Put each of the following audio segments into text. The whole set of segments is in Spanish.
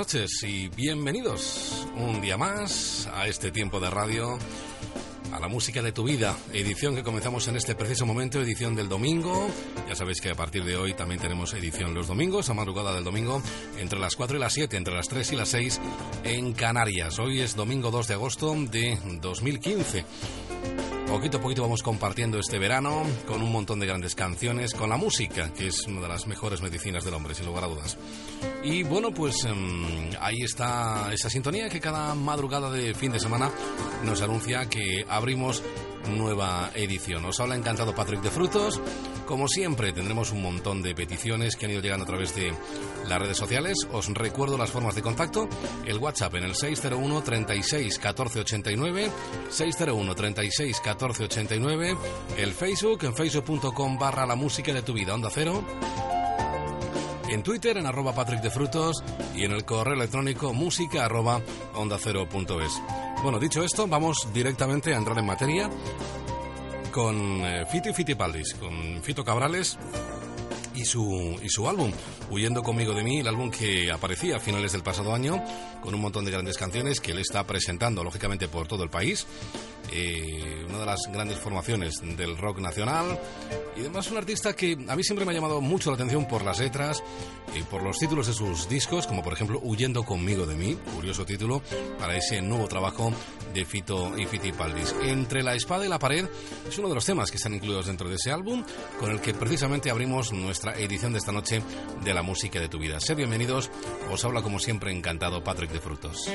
Noches y bienvenidos un día más a este tiempo de radio, a la música de tu vida, edición que comenzamos en este preciso momento, edición del domingo. Ya sabéis que a partir de hoy también tenemos edición los domingos, a madrugada del domingo, entre las 4 y las 7, entre las 3 y las 6 en Canarias. Hoy es domingo 2 de agosto de 2015. Poquito a poquito vamos compartiendo este verano con un montón de grandes canciones, con la música, que es una de las mejores medicinas del hombre, sin lugar a dudas. Y bueno, pues em, ahí está esa sintonía que cada madrugada de fin de semana nos anuncia que abrimos nueva edición. Os habla encantado Patrick de Frutos. Como siempre, tendremos un montón de peticiones que han ido llegando a través de las redes sociales. Os recuerdo las formas de contacto. El WhatsApp en el 601 36 14 89, 601 36 14 89, el Facebook en facebook.com barra la música de tu vida, onda cero en Twitter en arroba Patrick de Frutos y en el correo electrónico música onda cero. Bueno, dicho esto, vamos directamente a entrar en materia con eh, Fito y Fitipaldis, con Fito Cabrales y su, y su álbum, Huyendo conmigo de mí, el álbum que aparecía a finales del pasado año, con un montón de grandes canciones que él está presentando, lógicamente, por todo el país. Eh, una de las grandes formaciones del rock nacional y además un artista que a mí siempre me ha llamado mucho la atención por las letras y por los títulos de sus discos, como por ejemplo Huyendo conmigo de mí, curioso título para ese nuevo trabajo de Fito y Fitipaldis. Entre la espada y la pared es uno de los temas que están incluidos dentro de ese álbum, con el que precisamente abrimos nuestra edición de esta noche de la música de tu vida. Sed bienvenidos, os habla como siempre encantado Patrick de Frutos.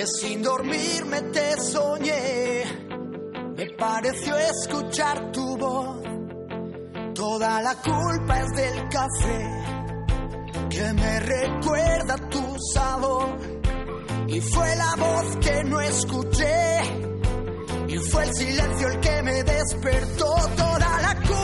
Que sin dormirme te soñé. Me pareció escuchar tu voz. Toda la culpa es del café que me recuerda tu sabor. Y fue la voz que no escuché. Y fue el silencio el que me despertó. Toda la culpa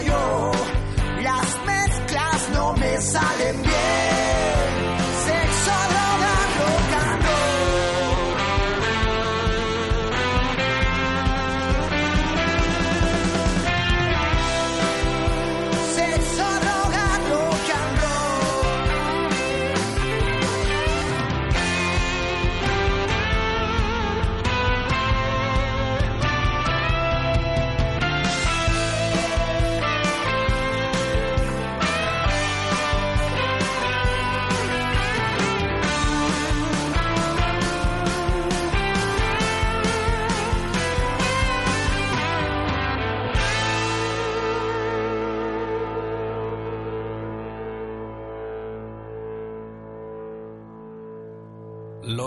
Las mezclas no me salen bien.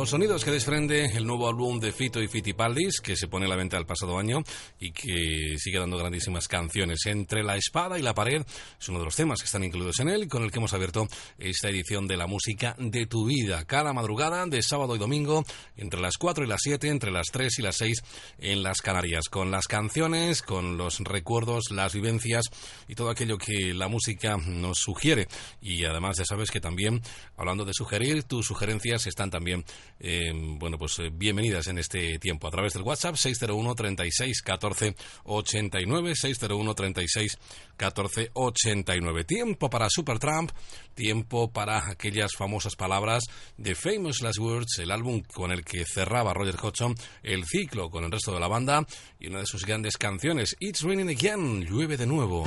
Los sonidos que desprende el nuevo álbum de Fito y Fitipaldis, que se pone a la venta el pasado año y que sigue dando grandísimas canciones. Entre la espada y la pared es uno de los temas que están incluidos en él con el que hemos abierto esta edición de la música de tu vida. Cada madrugada de sábado y domingo, entre las 4 y las 7, entre las 3 y las 6 en las Canarias, con las canciones, con los recuerdos, las vivencias y todo aquello que la música nos sugiere. Y además ya sabes que también, hablando de sugerir, tus sugerencias están también eh, bueno, pues eh, bienvenidas en este tiempo a través del WhatsApp 601 36 14 89 601 36 14 89. Tiempo para Supertramp, tiempo para aquellas famosas palabras de Famous Last Words, el álbum con el que cerraba Roger Hodgson el ciclo con el resto de la banda y una de sus grandes canciones, It's Raining Again, llueve de nuevo.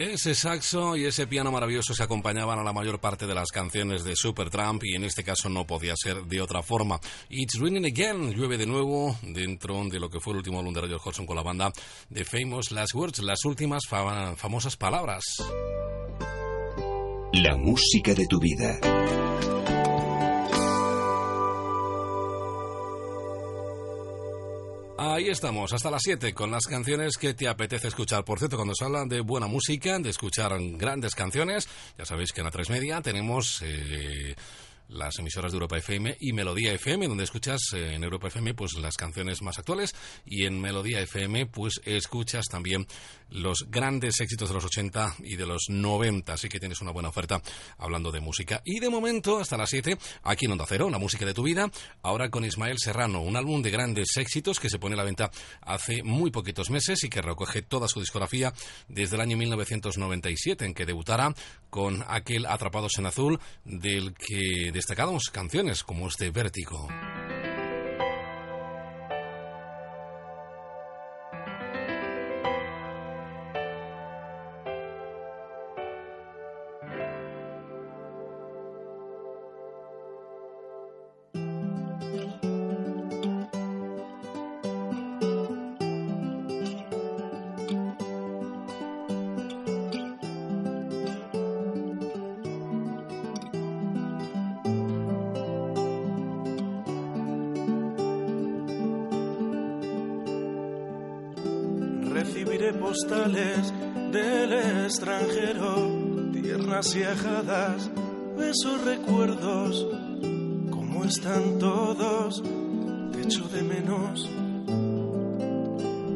Ese saxo y ese piano maravilloso se acompañaban a la mayor parte de las canciones de Supertramp y en este caso no podía ser de otra forma. It's raining again, llueve de nuevo dentro de lo que fue el último álbum de Roger Hodgson con la banda de Famous Last Words, las últimas fa- famosas palabras. La música de tu vida. Ahí estamos, hasta las 7, con las canciones que te apetece escuchar. Por cierto, cuando se habla de buena música, de escuchar grandes canciones, ya sabéis que en la 3 Media tenemos eh, las emisoras de Europa FM y Melodía FM, donde escuchas eh, en Europa FM pues las canciones más actuales. Y en Melodía FM pues escuchas también los grandes éxitos de los 80 y de los 90, así que tienes una buena oferta hablando de música. Y de momento, hasta las 7, aquí en Onda Cero, la música de tu vida, ahora con Ismael Serrano, un álbum de grandes éxitos que se pone a la venta hace muy poquitos meses y que recoge toda su discografía desde el año 1997, en que debutara con aquel Atrapados en Azul, del que destacamos canciones como este Vértigo. Ajadas, besos, recuerdos. ¿Cómo están todos? Te echo de menos.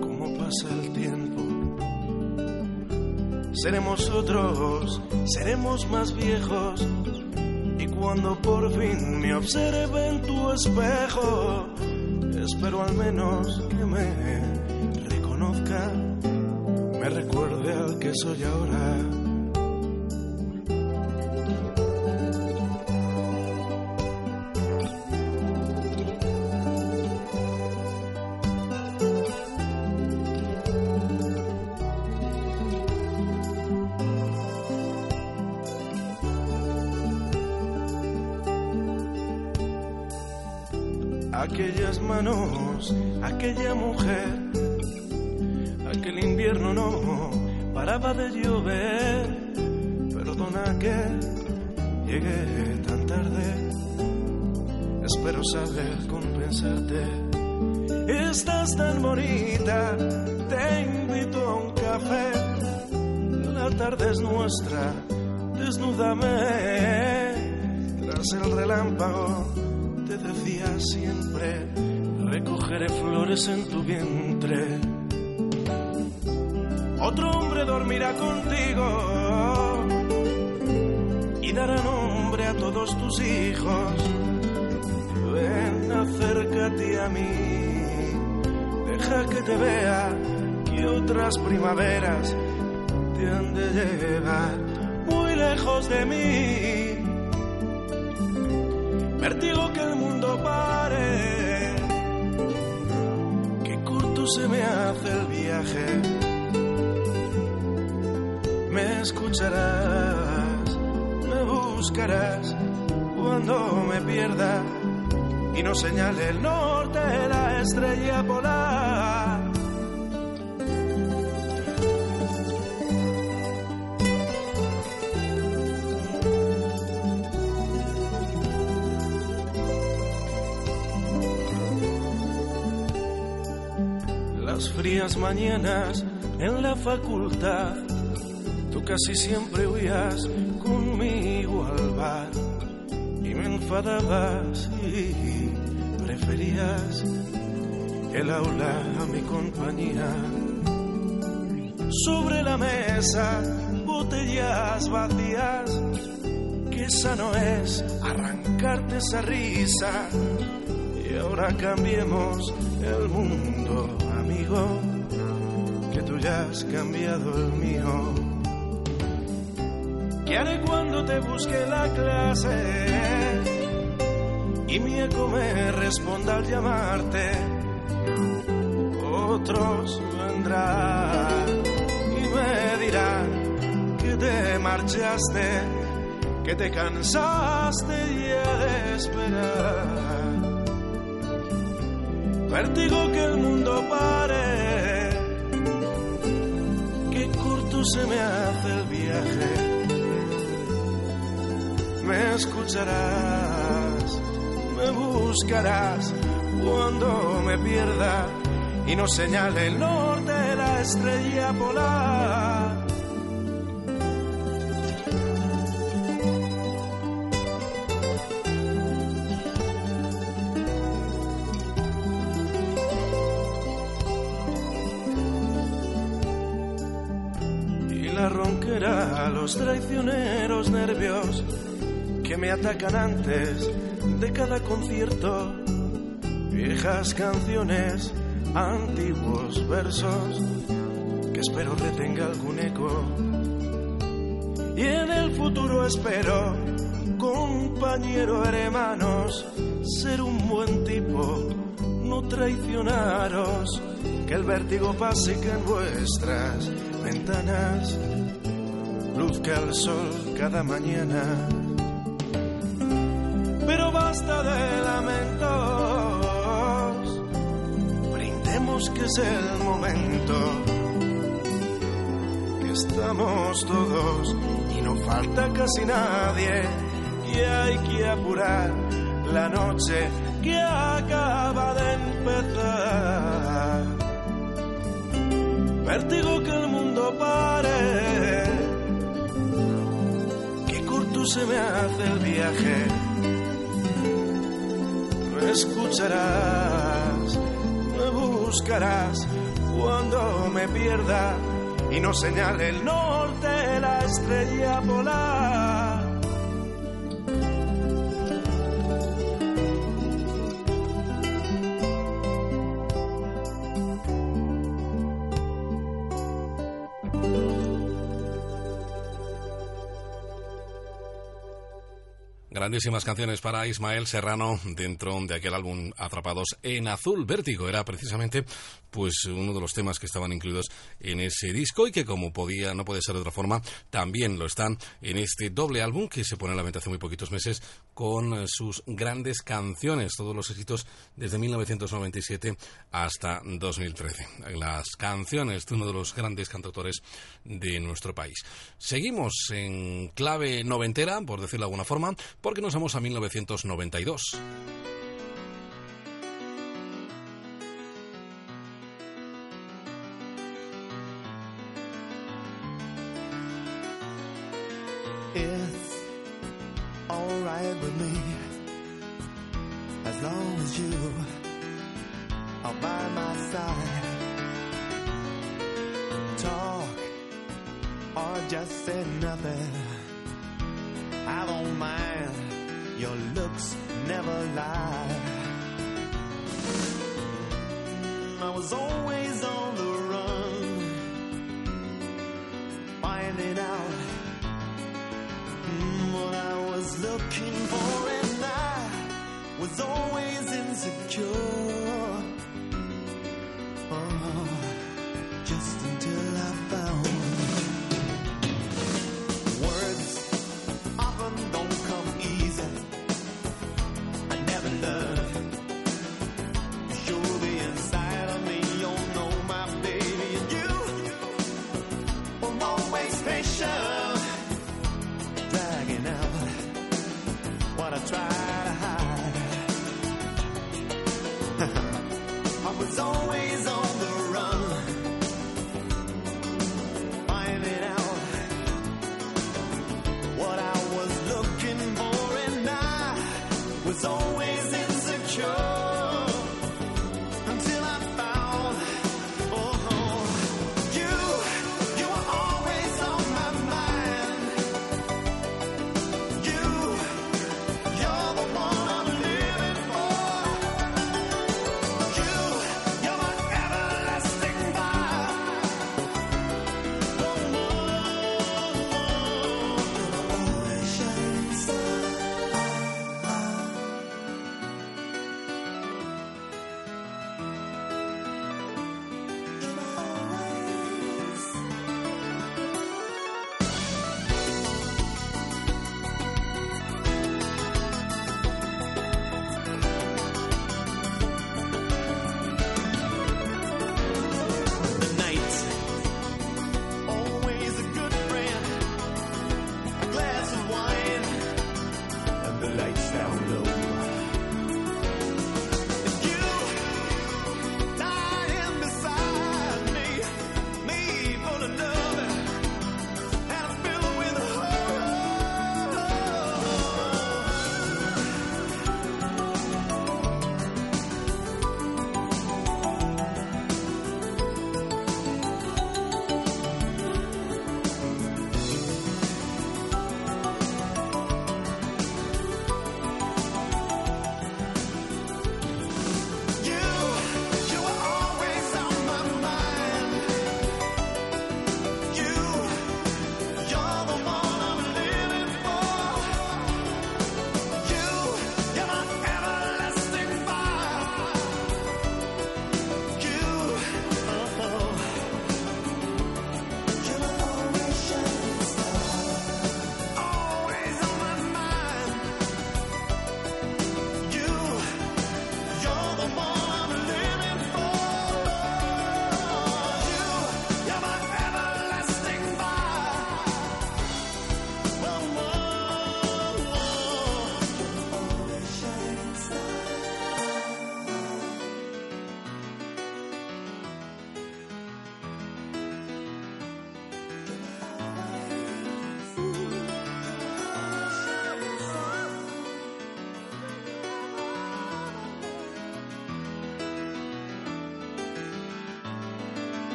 ¿Cómo pasa el tiempo? Seremos otros, seremos más viejos. Y cuando por fin me observe en tu espejo, espero al menos que me reconozca, me recuerde al que soy ahora. Saber compensarte. Estás tan bonita, te invito a un café. La tarde es nuestra, desnúdame tras el relámpago te decía siempre, recogeré flores en tu vientre. Otro hombre dormirá contigo y dará nombre a todos tus hijos. A mí, deja que te vea que otras primaveras te han de llevar muy lejos de mí. Vértigo que el mundo pare, que corto se me hace el viaje. Me escucharás, me buscarás y no señale el norte la estrella polar. Las frías mañanas en la facultad, tú casi siempre huías enfadabas y preferías el aula a mi compañía. Sobre la mesa, botellas vacías, que esa no es arrancarte esa risa. Y ahora cambiemos el mundo, amigo, que tú ya has cambiado el mío. ¿Qué haré cuando te busque la clase? Y mi eco me responda al llamarte. Otros vendrán y me dirán marchaste, que te cansaste ya de esperar. Vértigo que el mundo pare, que corto se me hace el viaje. Me escucharás, me buscarás cuando me pierda y nos señale el norte de la estrella polar. Y la ronquera, los traicioneros nervios que me atacan antes de cada concierto. Viejas canciones, antiguos versos que espero retenga algún eco. Y en el futuro espero, compañero, hermanos, ser un buen tipo, no traicionaros, que el vértigo pase que en vuestras ventanas luzca el sol cada mañana. Es el momento, que estamos todos y no falta casi nadie, y hay que apurar la noche que acaba de empezar. Vértigo que el mundo pare, que corto se me hace el viaje. Me escucharás, buscarás cuando me pierda y no señale el norte la estrella polar. Grandísimas canciones para Ismael Serrano dentro de aquel álbum Atrapados en Azul. Vértigo era precisamente pues uno de los temas que estaban incluidos en ese disco y que como podía no puede ser de otra forma también lo están en este doble álbum que se pone a la venta hace muy poquitos meses con sus grandes canciones, todos los éxitos desde 1997 hasta 2013. Las canciones de uno de los grandes cantautores de nuestro país. Seguimos en clave noventera, por decirlo de alguna forma, porque nos vamos a 1992. It's alright with me just nothing. I don't mind. Your looks never lie. I was always on the run, finding out Mm, what I was looking for, and I was always insecure. Oh, just until I found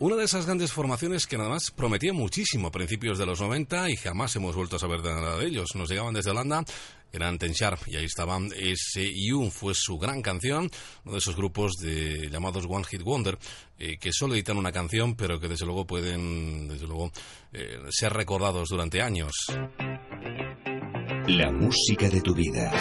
Una de esas grandes formaciones que nada más prometía muchísimo a principios de los 90 y jamás hemos vuelto a saber de nada de ellos. Nos llegaban desde Holanda, eran Ten Sharp y ahí estaban S.U. Fue su gran canción, uno de esos grupos de, llamados One Hit Wonder, eh, que solo editan una canción, pero que desde luego pueden, desde luego, eh, ser recordados durante años. La música de tu vida.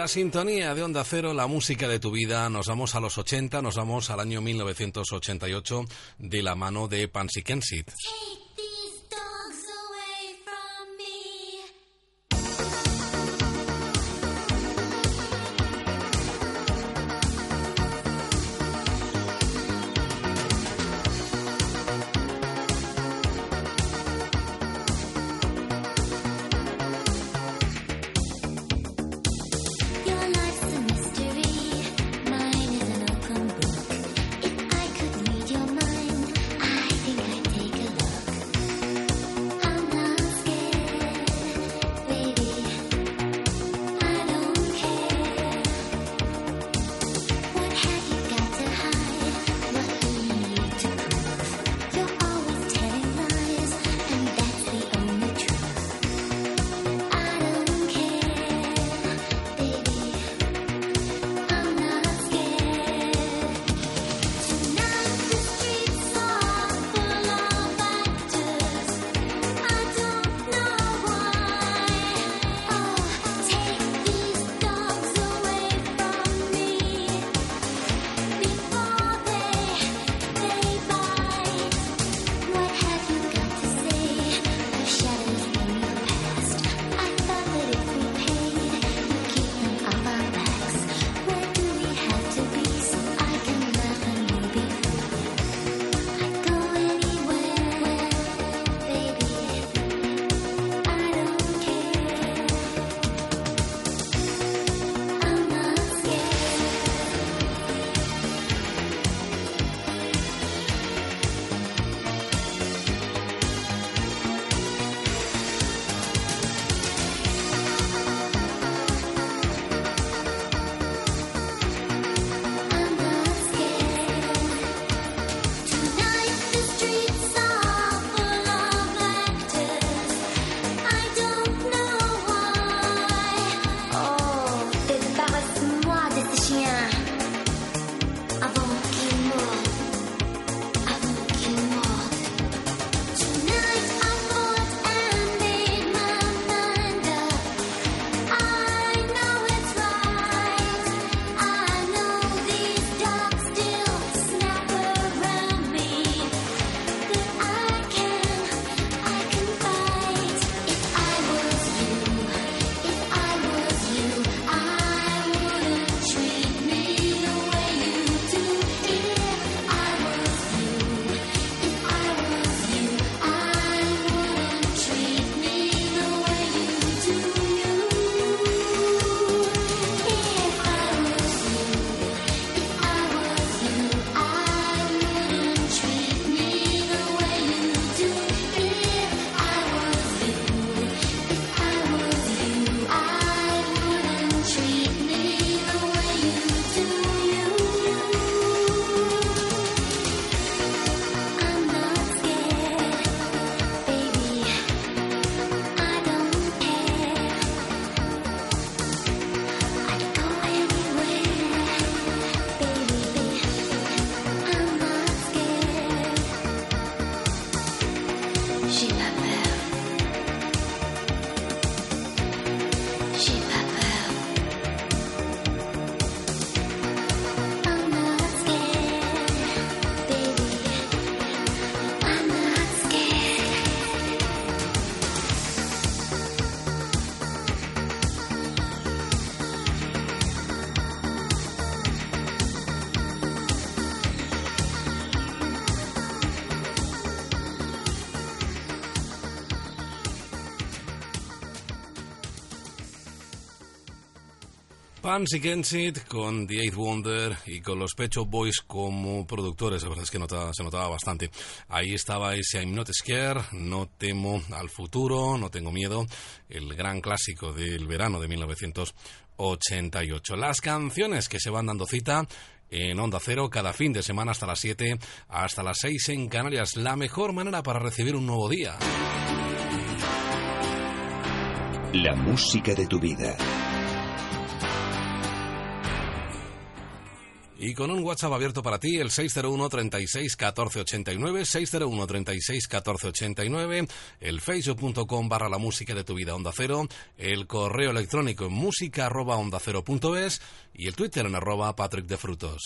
La sintonía de Onda Cero, la música de tu vida, nos vamos a los 80, nos vamos al año 1988 de la mano de Pansy Kensit. Pansy Kensit con The Eighth Wonder y con los Pecho Boys como productores, la verdad es que nota- se notaba bastante. Ahí estaba ese I'm Not Scared, No temo al futuro, no tengo miedo, el gran clásico del verano de 1988. Las canciones que se van dando cita en Onda Cero cada fin de semana hasta las 7, hasta las 6 en Canarias. La mejor manera para recibir un nuevo día. La música de tu vida. Y con un WhatsApp abierto para ti, el 601 36 14 89, 601 36 14 89, el facebook.com barra la música de tu vida onda cero, el correo electrónico en música arroba onda cero punto es y el Twitter en arroba Patrick de Frutos.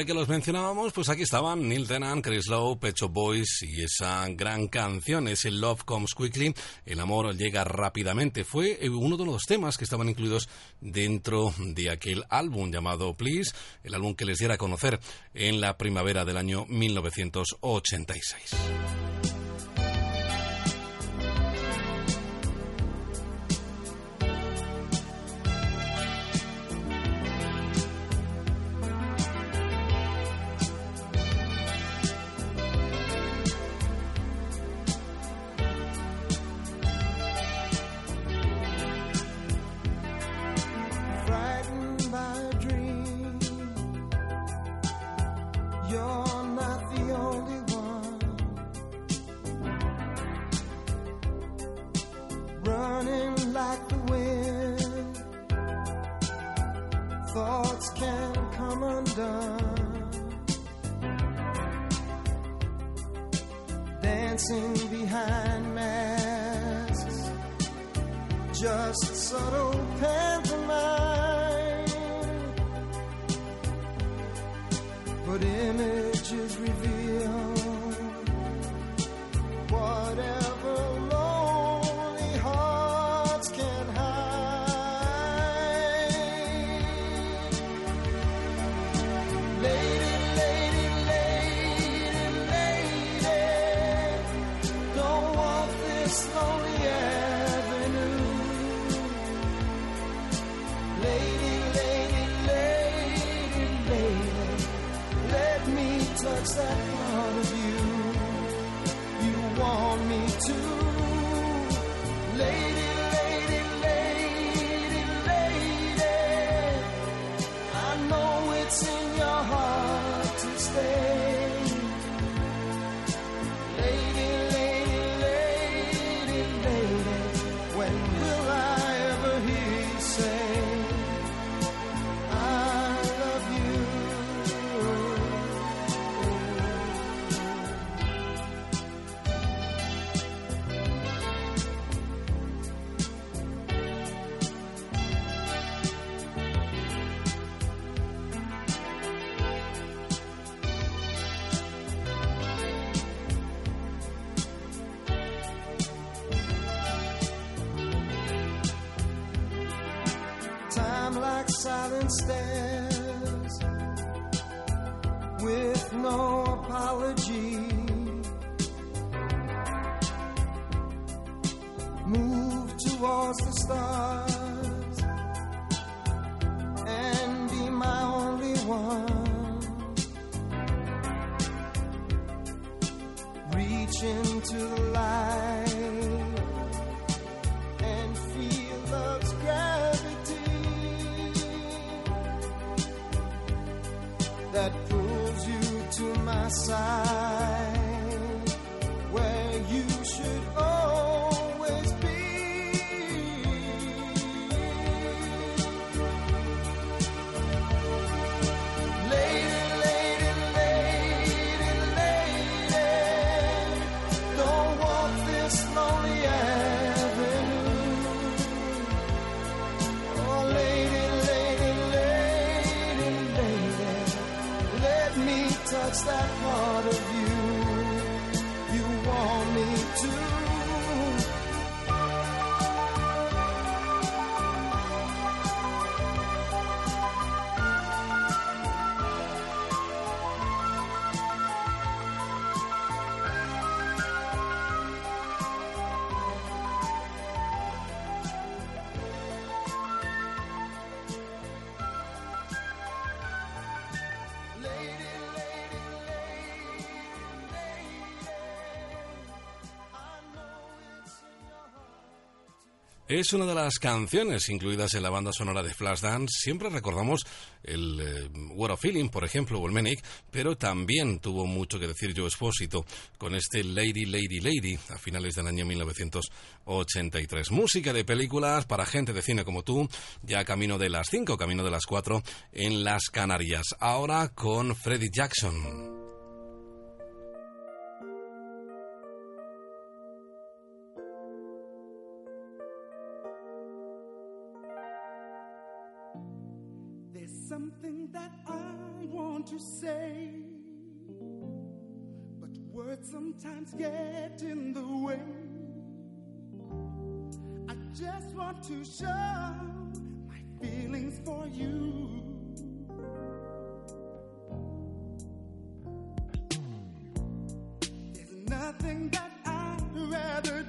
Ya que los mencionábamos, pues aquí estaban Neil Tennant, Chris Lowe, Pet Shop Boys y esa gran canción, ese Love Comes Quickly, el amor llega rápidamente. Fue eh, uno de los temas que estaban incluidos dentro de aquel álbum llamado Please, el álbum que les diera a conocer en la primavera del año 1986. Es una de las canciones incluidas en la banda sonora de Flashdance. Siempre recordamos el eh, What of Feeling, por ejemplo, o pero también tuvo mucho que decir Joe Espósito con este Lady, Lady, Lady a finales del año 1983. Música de películas para gente de cine como tú, ya camino de las 5, camino de las 4 en las Canarias. Ahora con Freddie Jackson. sometimes get in the way. I just want to show my feelings for you. There's nothing that I'd rather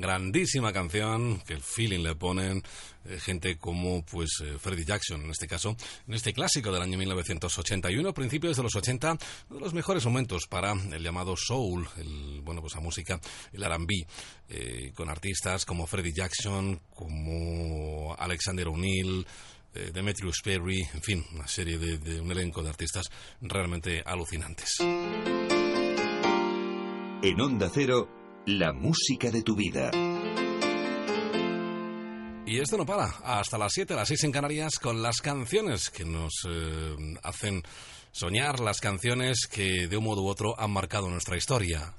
grandísima canción que el feeling le ponen eh, gente como pues eh, Freddie Jackson en este caso en este clásico del año 1981 principios de los 80 uno de los mejores momentos para el llamado soul el, bueno pues la música el R&B eh, con artistas como Freddie Jackson como Alexander O'Neill eh, Demetrius Perry en fin una serie de, de un elenco de artistas realmente alucinantes. En Onda Cero la música de tu vida. Y esto no para, hasta las 7, las 6 en Canarias, con las canciones que nos eh, hacen soñar, las canciones que de un modo u otro han marcado nuestra historia.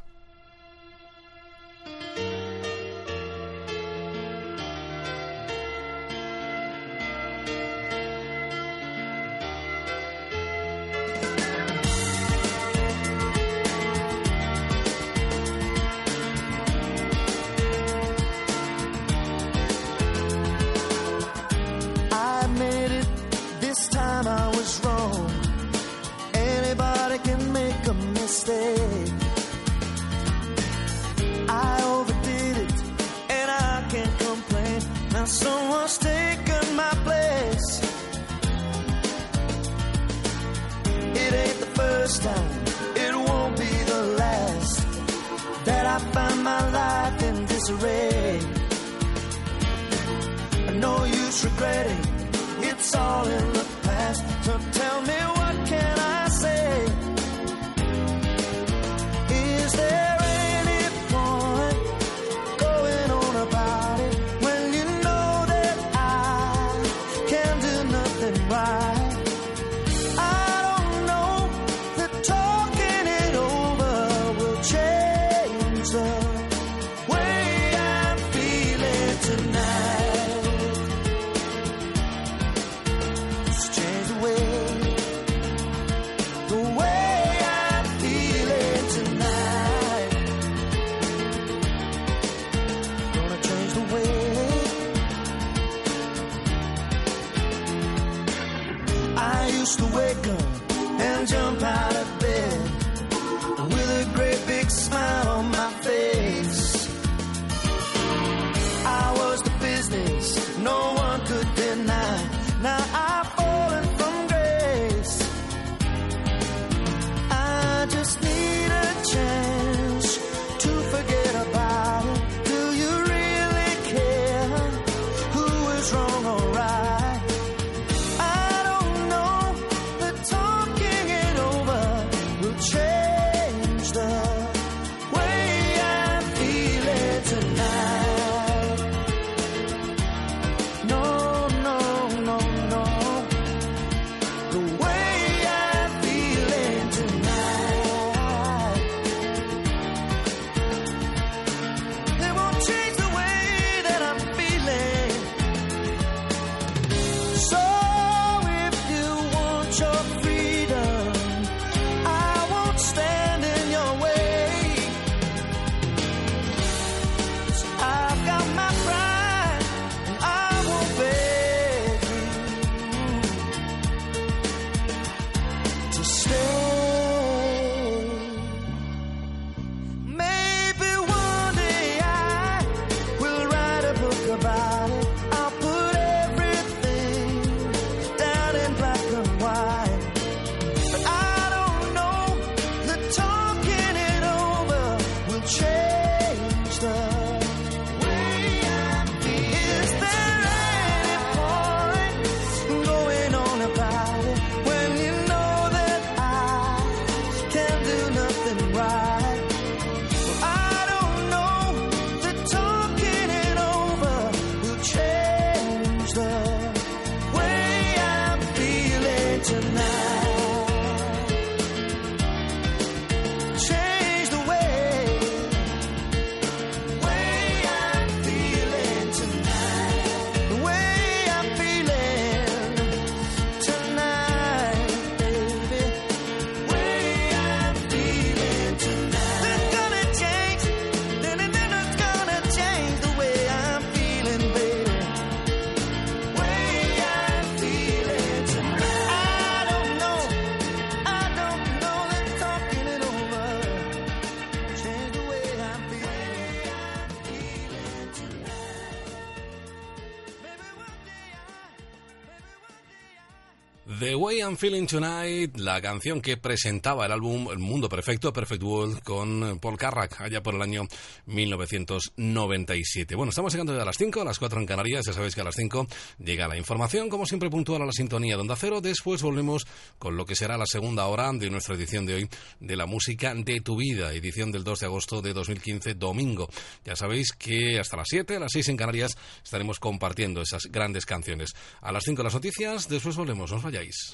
I'm Feeling Tonight, la canción que presentaba el álbum El Mundo Perfecto, Perfect World, con Paul Carrack, allá por el año 1997. Bueno, estamos llegando ya a las 5, a las 4 en Canarias, ya sabéis que a las 5 llega la información, como siempre puntual a la sintonía de Onda Cero, después volvemos con lo que será la segunda hora de nuestra edición de hoy de la música de tu vida, edición del 2 de agosto de 2015, domingo. Ya sabéis que hasta las 7, a las 6 en Canarias, estaremos compartiendo esas grandes canciones. A las 5 las noticias, después volvemos, no os vayáis.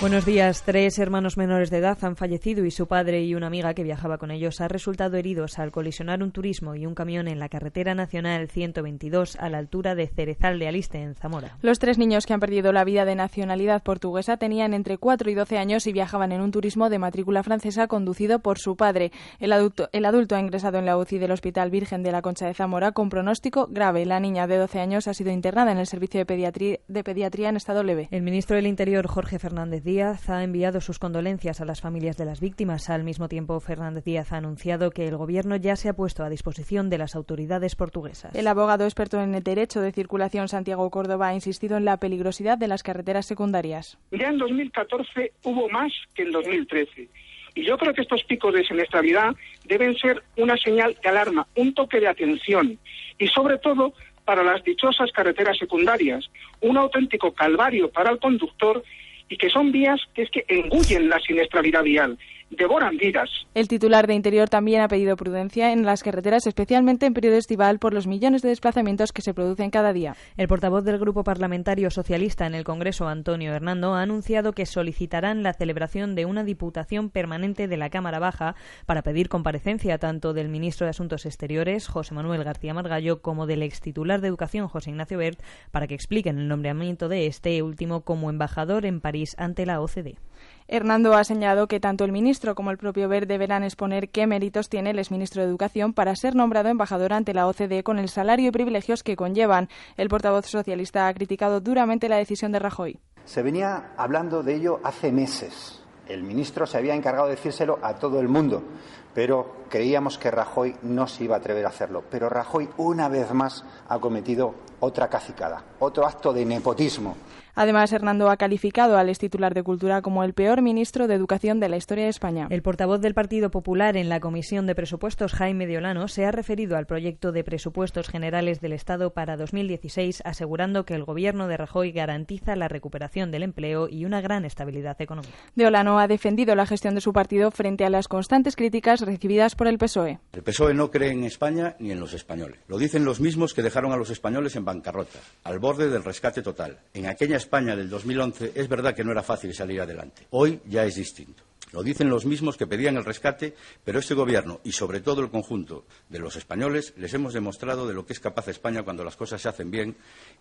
Buenos días. Tres hermanos menores de edad han fallecido y su padre y una amiga que viajaba con ellos han resultado heridos al colisionar un turismo y un camión en la carretera nacional 122 a la altura de Cerezal de Aliste, en Zamora. Los tres niños que han perdido la vida de nacionalidad portuguesa tenían entre 4 y 12 años y viajaban en un turismo de matrícula francesa conducido por su padre. El adulto, el adulto ha ingresado en la UCI del Hospital Virgen de la Concha de Zamora con pronóstico grave. La niña de 12 años ha sido internada en el servicio de pediatría, de pediatría en estado leve. El ministro del Interior, Jorge Fernández Díaz, ha enviado sus condolencias a las familias de las víctimas. Al mismo tiempo, Fernández Díaz ha anunciado que el Gobierno ya se ha puesto a disposición de las autoridades portuguesas. El abogado experto en el derecho de circulación Santiago Córdoba ha insistido en la peligrosidad de las carreteras secundarias. Ya en 2014 hubo más que en 2013. Y yo creo que estos picos de siniestralidad deben ser una señal de alarma, un toque de atención. Y sobre todo para las dichosas carreteras secundarias, un auténtico calvario para el conductor y que son vías que es que engullen la siniestralidad vial, devoran vidas. El titular de Interior también ha pedido prudencia en las carreteras, especialmente en periodo estival, por los millones de desplazamientos que se producen cada día. El portavoz del Grupo Parlamentario Socialista en el Congreso, Antonio Hernando, ha anunciado que solicitarán la celebración de una diputación permanente de la Cámara Baja para pedir comparecencia tanto del ministro de Asuntos Exteriores, José Manuel García Margallo, como del ex titular de Educación, José Ignacio Bert, para que expliquen el nombramiento de este último como embajador en París ante la OCDE. Hernando ha señalado que tanto el ministro como el propio Ver deberán exponer qué méritos tiene el exministro de Educación para ser nombrado embajador ante la OCDE con el salario y privilegios que conllevan. El portavoz socialista ha criticado duramente la decisión de Rajoy. Se venía hablando de ello hace meses. El ministro se había encargado de decírselo a todo el mundo, pero creíamos que Rajoy no se iba a atrever a hacerlo. Pero Rajoy, una vez más, ha cometido otra cacicada, otro acto de nepotismo. Además, Hernando ha calificado al ex titular de Cultura como el peor ministro de Educación de la historia de España. El portavoz del Partido Popular en la Comisión de Presupuestos, Jaime Diolano, se ha referido al proyecto de presupuestos generales del Estado para 2016, asegurando que el gobierno de Rajoy garantiza la recuperación del empleo y una gran estabilidad económica. Diolano ha defendido la gestión de su partido frente a las constantes críticas recibidas por el PSOE. El PSOE no cree en España ni en los españoles. Lo dicen los mismos que dejaron a los españoles en bancarrota, al borde del rescate total. En aquella España del 2011 es verdad que no era fácil salir adelante. Hoy ya es distinto. Lo dicen los mismos que pedían el rescate, pero este Gobierno y sobre todo el conjunto de los españoles les hemos demostrado de lo que es capaz España cuando las cosas se hacen bien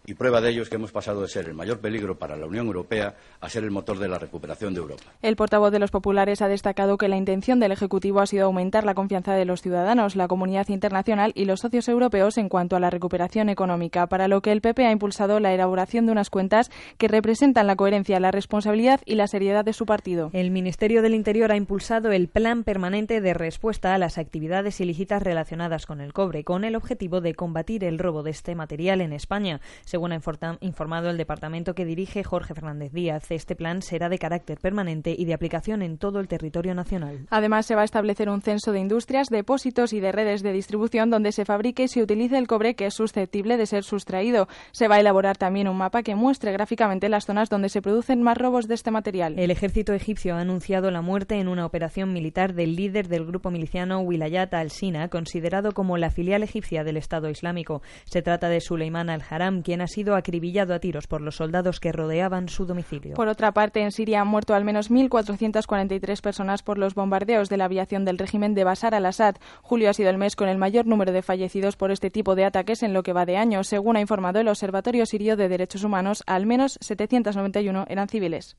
y prueba de ello es que hemos pasado de ser el mayor peligro para la Unión Europea a ser el motor de la recuperación de Europa. El portavoz de los populares ha destacado que la intención del Ejecutivo ha sido aumentar la confianza de los ciudadanos, la comunidad internacional y los socios europeos en cuanto a la recuperación económica, para lo que el PP ha impulsado la elaboración de unas cuentas que representan la coherencia, la responsabilidad y la seriedad de su partido. El Ministerio del Interior ha impulsado el Plan Permanente de Respuesta a las Actividades Ilícitas relacionadas con el cobre, con el objetivo de combatir el robo de este material en España. Según ha informado el departamento que dirige Jorge Fernández Díaz, este plan será de carácter permanente y de aplicación en todo el territorio nacional. Además, se va a establecer un censo de industrias, depósitos y de redes de distribución donde se fabrique y se utilice el cobre que es susceptible de ser sustraído. Se va a elaborar también un mapa que muestre gráficamente las zonas donde se producen más robos de este material. El ejército egipcio ha anunciado la muerte en una operación militar del líder del grupo miliciano Wilayat al-Sina, considerado como la filial egipcia del Estado Islámico. Se trata de Suleiman al-Haram, quien ha sido acribillado a tiros por los soldados que rodeaban su domicilio. Por otra parte, en Siria han muerto al menos 1.443 personas por los bombardeos de la aviación del régimen de Bashar al-Assad. Julio ha sido el mes con el mayor número de fallecidos por este tipo de ataques en lo que va de año. Según ha informado el Observatorio Sirio de Derechos Humanos, al menos 791 eran civiles.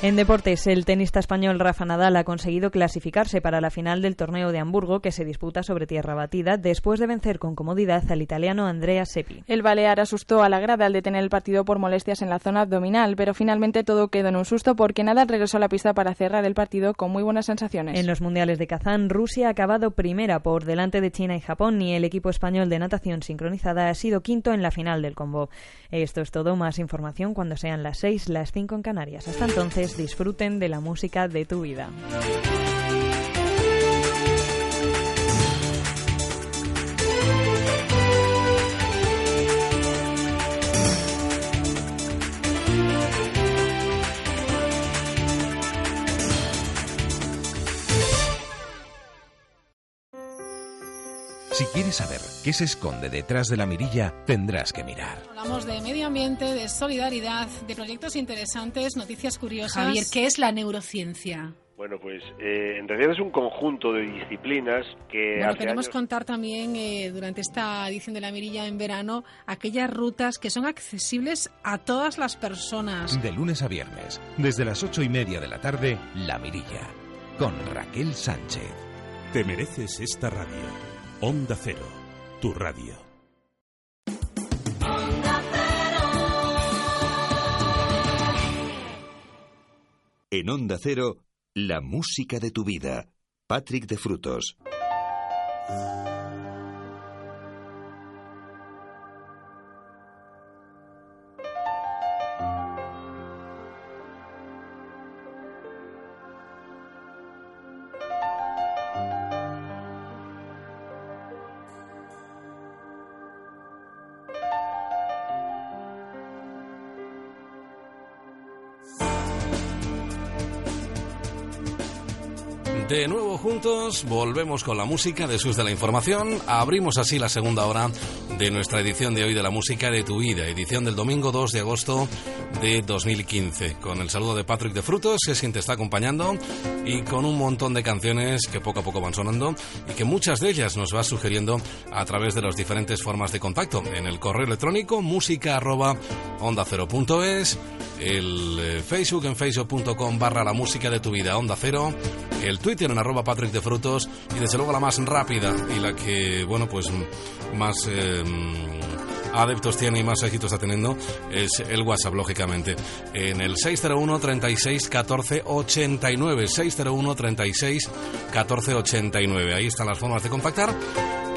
En deportes, el tenista español Rafa Nadal ha conseguido clasificarse para la final del torneo de Hamburgo que se disputa sobre tierra batida después de vencer con comodidad al italiano Andrea Seppi. El Balear asustó a la grada al detener el partido por molestias en la zona abdominal, pero finalmente todo quedó en un susto porque Nadal regresó a la pista para cerrar el partido con muy buenas sensaciones. En los mundiales de Kazán, Rusia ha acabado primera por delante de China y Japón y el equipo español de natación sincronizada ha sido quinto en la final del combo. Esto es todo, más información cuando sean las 6, las 5 en Canarias. Hasta entonces, disfruten de la música de tu vida. Si quieres saber qué se esconde detrás de la mirilla, tendrás que mirar. Hablamos de medio ambiente, de solidaridad, de proyectos interesantes, noticias curiosas. Javier, ¿qué es la neurociencia? Bueno, pues eh, en realidad es un conjunto de disciplinas que Bueno, hace queremos años... contar también eh, durante esta edición de la Mirilla en verano aquellas rutas que son accesibles a todas las personas. De lunes a viernes, desde las ocho y media de la tarde, La Mirilla, con Raquel Sánchez. Te mereces esta radio. Onda Cero, tu radio. En Onda Cero, la música de tu vida. Patrick de Frutos. Juntos, volvemos con la música de Sus de la Información. Abrimos así la segunda hora de nuestra edición de hoy de la música de tu vida, edición del domingo 2 de agosto de 2015. Con el saludo de Patrick de Frutos, que es quien te está acompañando, y con un montón de canciones que poco a poco van sonando y que muchas de ellas nos vas sugiriendo a través de las diferentes formas de contacto. En el correo electrónico música arroba el eh, Facebook en facebook.com barra la música de tu vida onda cero, el Twitter en arroba Patrick de Frutos y desde luego la más rápida y la que, bueno, pues más eh, adeptos tiene y más éxito está teniendo es el WhatsApp, lógicamente. En el 601 36 14 89, 601 36 14 89. Ahí están las formas de contactar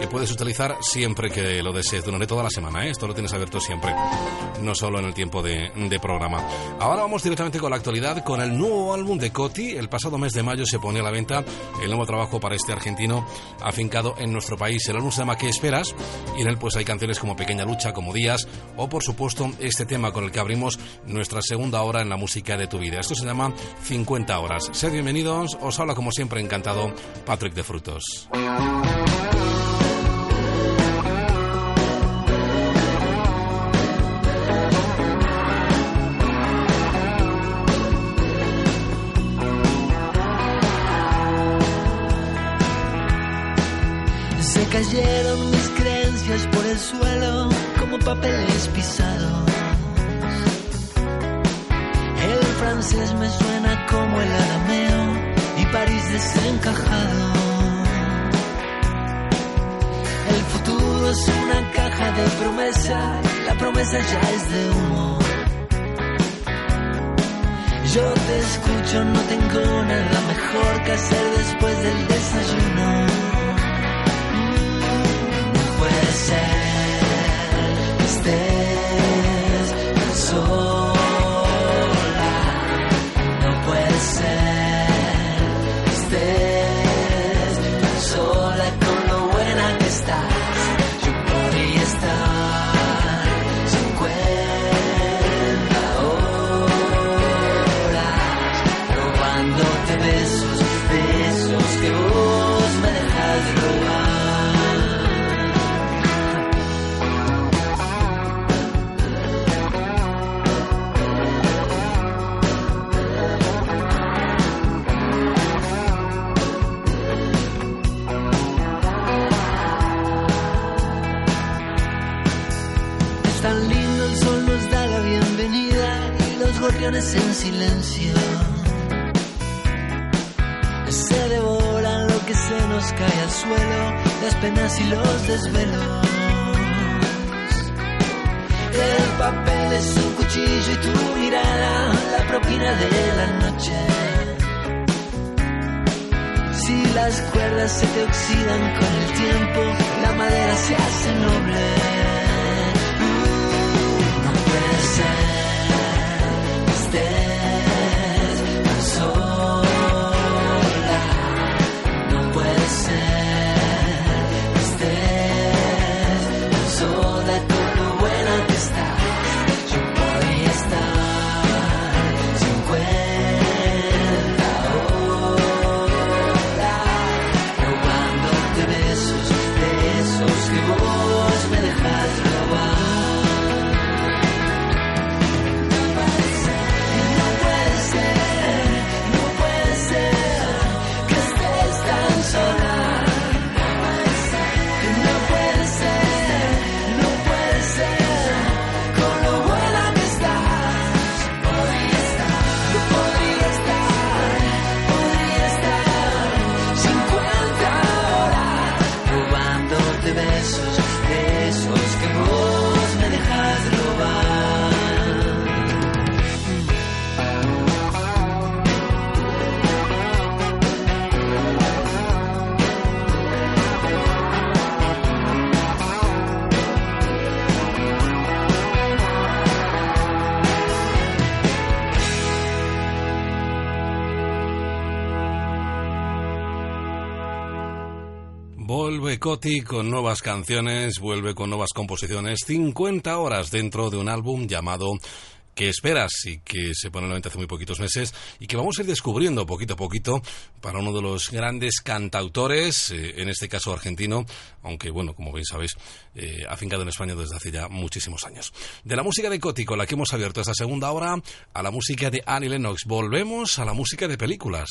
que puedes utilizar siempre que lo desees, durante toda la semana. ¿eh? Esto lo tienes abierto siempre, no solo en el tiempo de, de programa. Ahora vamos directamente con la actualidad, con el nuevo álbum de Coti. El pasado mes de mayo se pone a la venta el nuevo trabajo para este argentino afincado en nuestro país. El álbum se llama ¿Qué esperas? Y en él pues hay canciones como Pequeña Lucha, como Días, o por supuesto este tema con el que abrimos nuestra segunda hora en la música de tu vida. Esto se llama 50 horas. Sed bienvenidos, os habla como siempre encantado Patrick de Frutos. Me suena como el arameo y París desencajado. El futuro es una caja de promesa, la promesa ya es de humo. Yo te escucho, no tengo nada mejor que hacer después del desayuno. Se devoran lo que se nos cae al suelo, las penas y los desvelos. El papel es un cuchillo y tu mirada la propina de la noche. Si las cuerdas se te oxidan con el tiempo, la madera se hace noble. Vuelve Coti con nuevas canciones, vuelve con nuevas composiciones, 50 horas dentro de un álbum llamado que esperas y que se pone a la venta hace muy poquitos meses y que vamos a ir descubriendo poquito a poquito para uno de los grandes cantautores, eh, en este caso argentino, aunque bueno, como bien sabéis, eh, afincado en España desde hace ya muchísimos años. De la música de Coti con la que hemos abierto esta segunda hora a la música de Annie Lennox, volvemos a la música de películas.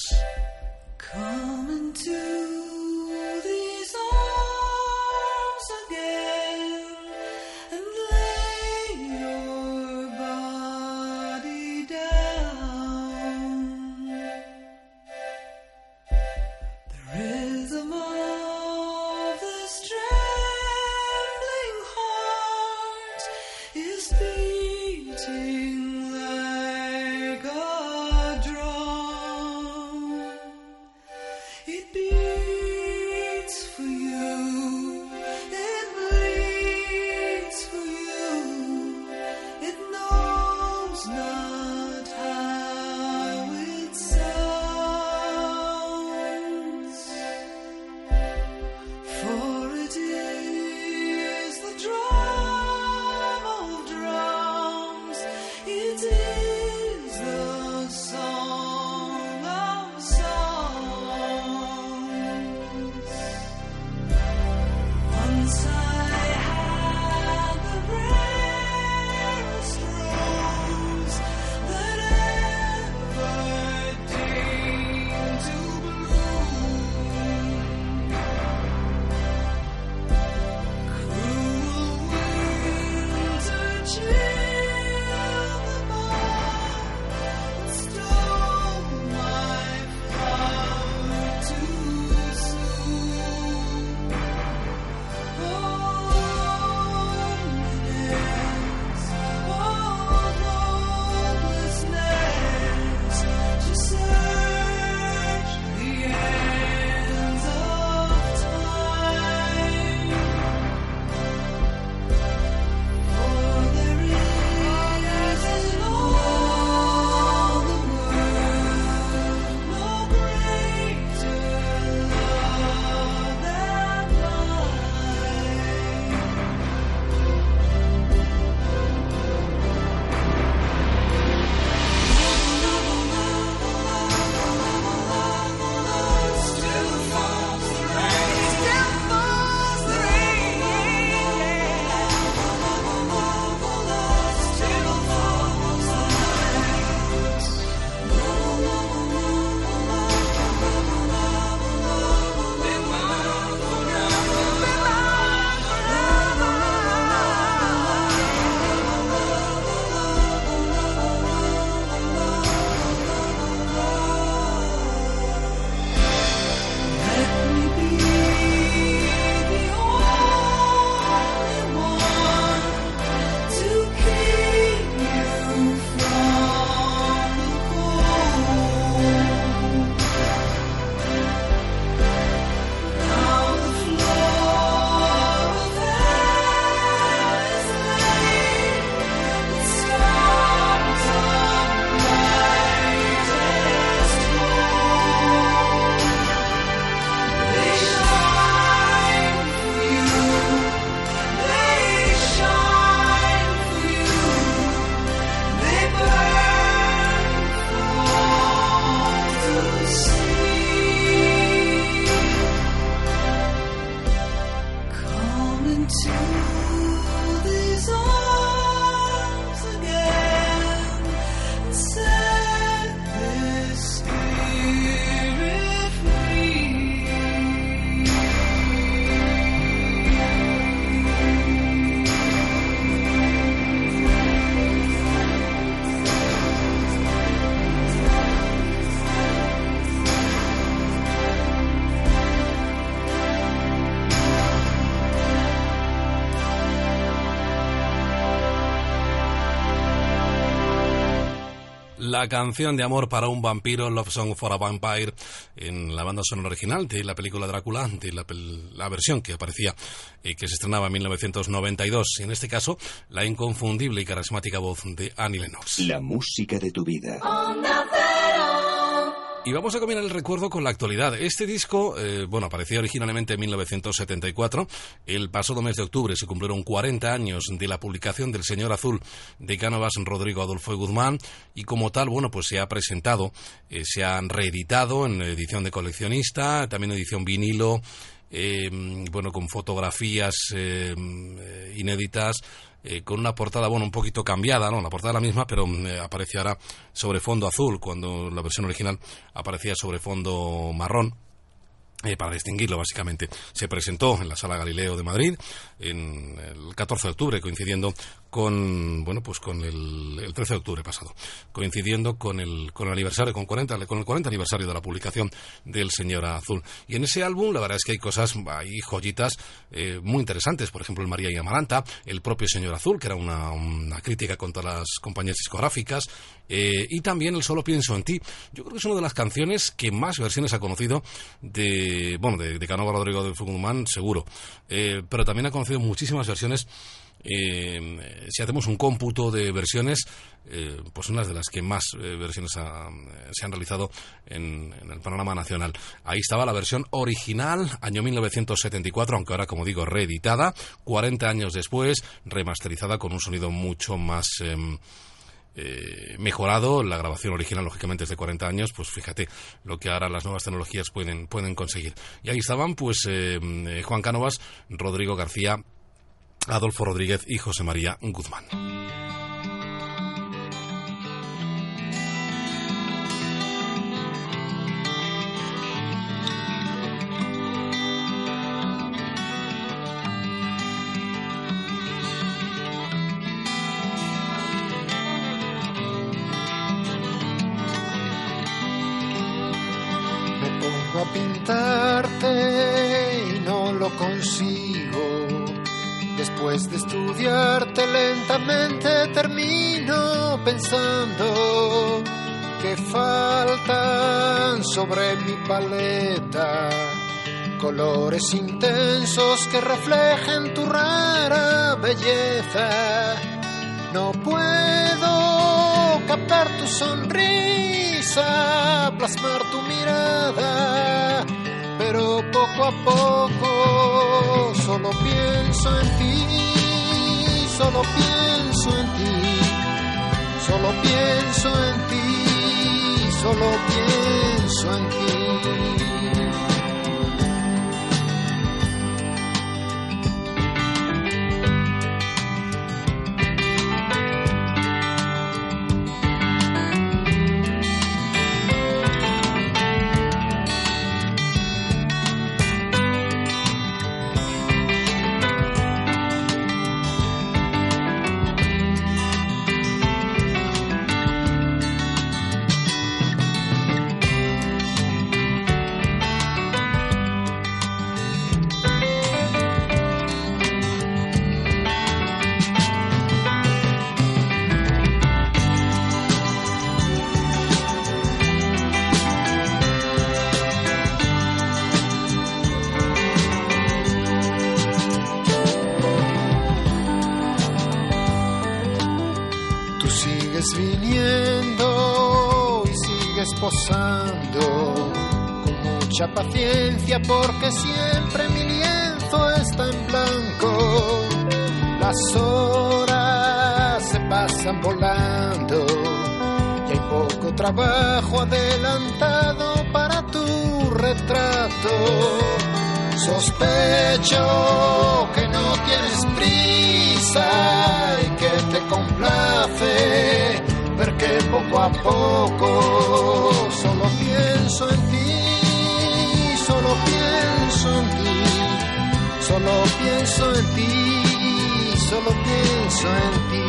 La canción de amor para un vampiro, Love Song for a Vampire, en la banda sonora original de la película Drácula, de la, la versión que aparecía y que se estrenaba en 1992. Y en este caso, la inconfundible y carismática voz de Annie Lennox. La música de tu vida. Y vamos a combinar el recuerdo con la actualidad. Este disco, eh, bueno, aparecía originalmente en 1974. El pasado mes de octubre se cumplieron 40 años de la publicación del Señor Azul de Cánovas Rodrigo Adolfo y Guzmán y como tal, bueno, pues se ha presentado, eh, se han reeditado en edición de coleccionista, también edición vinilo, eh, bueno, con fotografías inéditas, eh, con una portada, bueno, un poquito cambiada, ¿no? La portada es la misma, pero mm, eh, aparece ahora sobre fondo azul, cuando la versión original aparecía sobre fondo marrón. Eh, para distinguirlo, básicamente. Se presentó en la Sala Galileo de Madrid en el 14 de octubre, coincidiendo con, bueno, pues con el, el 13 de octubre pasado, coincidiendo con el, con el aniversario, con, 40, con el 40 aniversario de la publicación del Señor Azul. Y en ese álbum, la verdad es que hay cosas, hay joyitas eh, muy interesantes, por ejemplo, el María y Amaranta, el propio Señor Azul, que era una, una crítica contra las compañías discográficas, eh, y también el Solo pienso en ti. Yo creo que es una de las canciones que más versiones ha conocido de, bueno, de, de Canova Rodrigo de Fugumán, seguro. Eh, pero también ha conocido muchísimas versiones. eh, si hacemos un cómputo de versiones, eh, pues unas de las que más versiones se han realizado en, en el panorama nacional. Ahí estaba la versión original, año 1974, aunque ahora, como digo, reeditada, 40 años después, remasterizada con un sonido mucho más... eh, mejorado. La grabación original, lógicamente, es de 40 años. Pues fíjate lo que ahora las nuevas tecnologías pueden, pueden conseguir. Y ahí estaban, pues, eh, eh, Juan Cánovas, Rodrigo García, Adolfo Rodríguez y José María Guzmán. Paleta colores intensos que reflejen tu rara belleza. No puedo captar tu sonrisa, plasmar tu mirada, pero poco a poco solo pienso en ti, solo pienso en ti, solo pienso en ti, solo pienso en ti. Trabajo adelantado para tu retrato. Sospecho que no tienes prisa y que te complace ver que poco a poco solo pienso en ti, solo pienso en ti, solo pienso en ti, solo pienso en ti,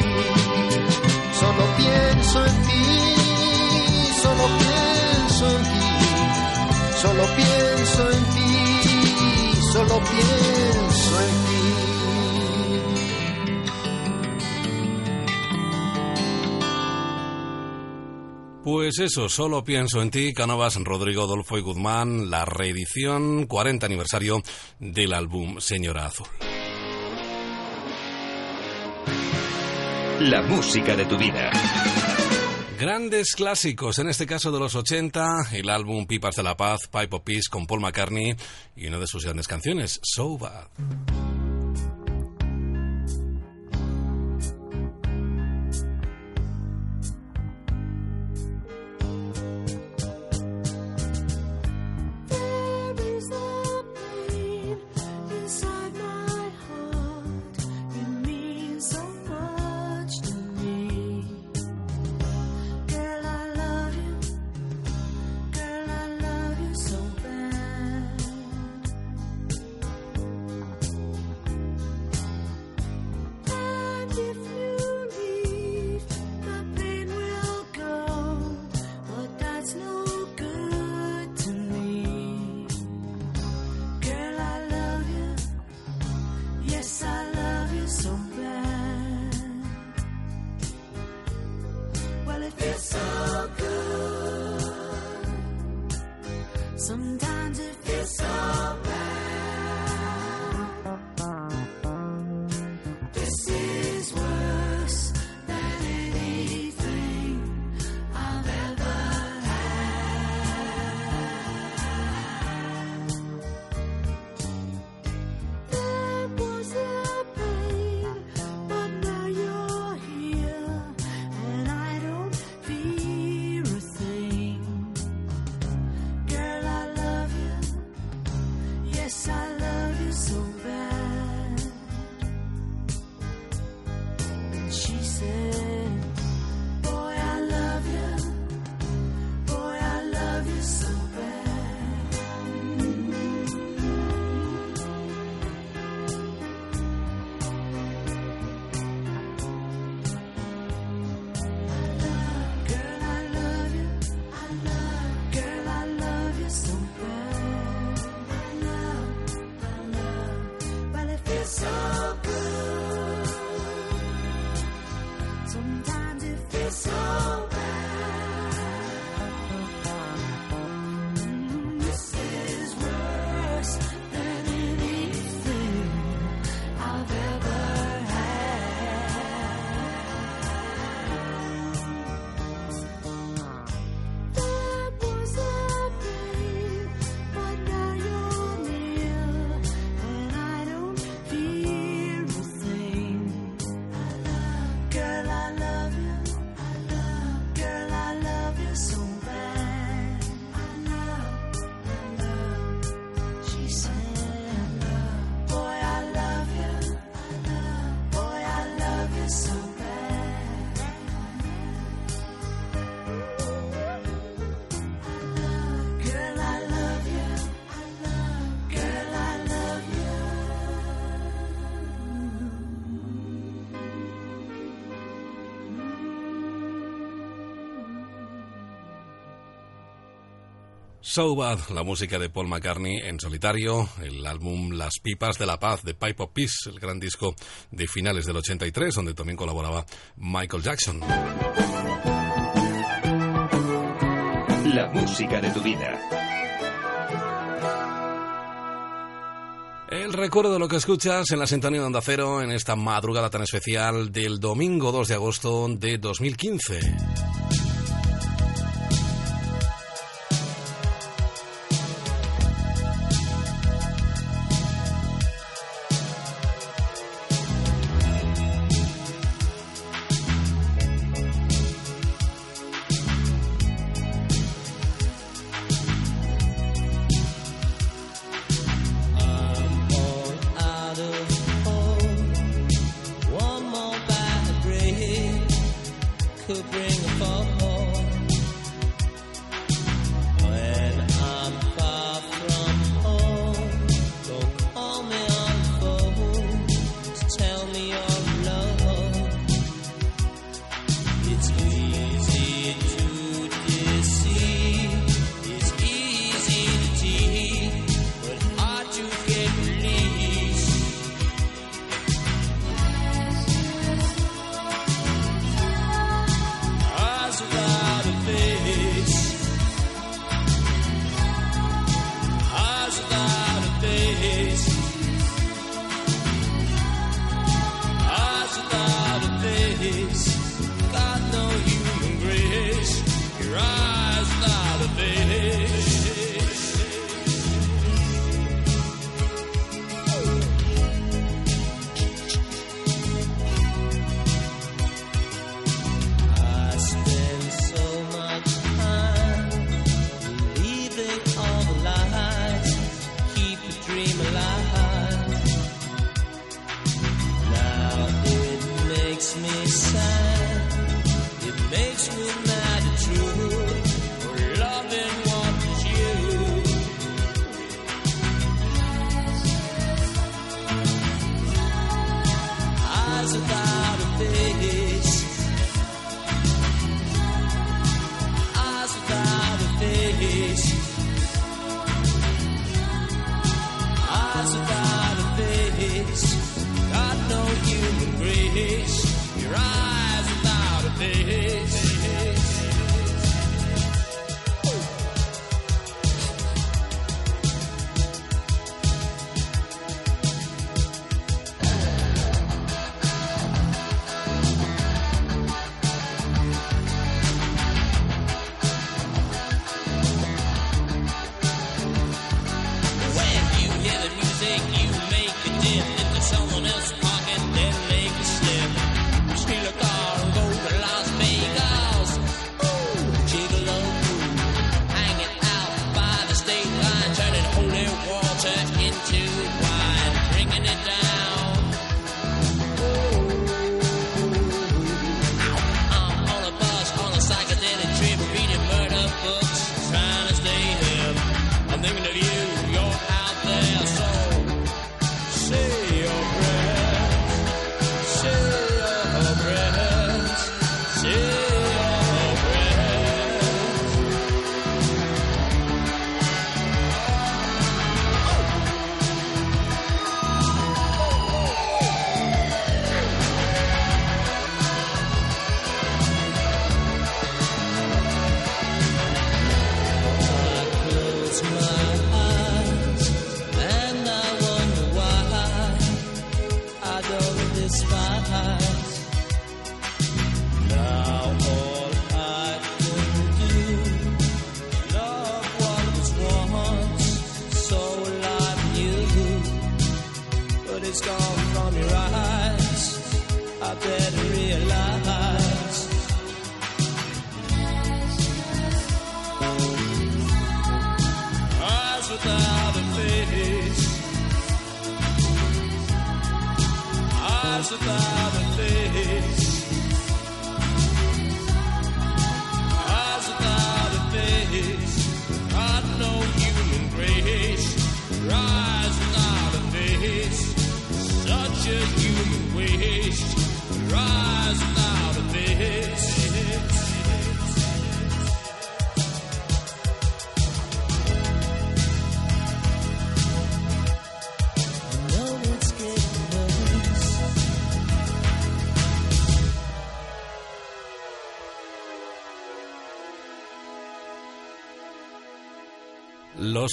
solo pienso en ti, solo pienso en ti, solo pienso en ti, solo pienso en ti. Pues eso, solo pienso en ti, Canovas, Rodrigo, Adolfo y Guzmán, la reedición 40 aniversario del álbum Señora Azul. La música de tu vida. Grandes clásicos, en este caso de los 80, el álbum Pipas de la Paz, Pipe of Peace con Paul McCartney y una de sus grandes canciones, So Bad. Some sobad la música de Paul McCartney en solitario, el álbum Las Pipas de la Paz de Pipe of Peace, el gran disco de finales del 83, donde también colaboraba Michael Jackson. La música de tu vida. El recuerdo de lo que escuchas en la sintonía de Onda Cero en esta madrugada tan especial del domingo 2 de agosto de 2015.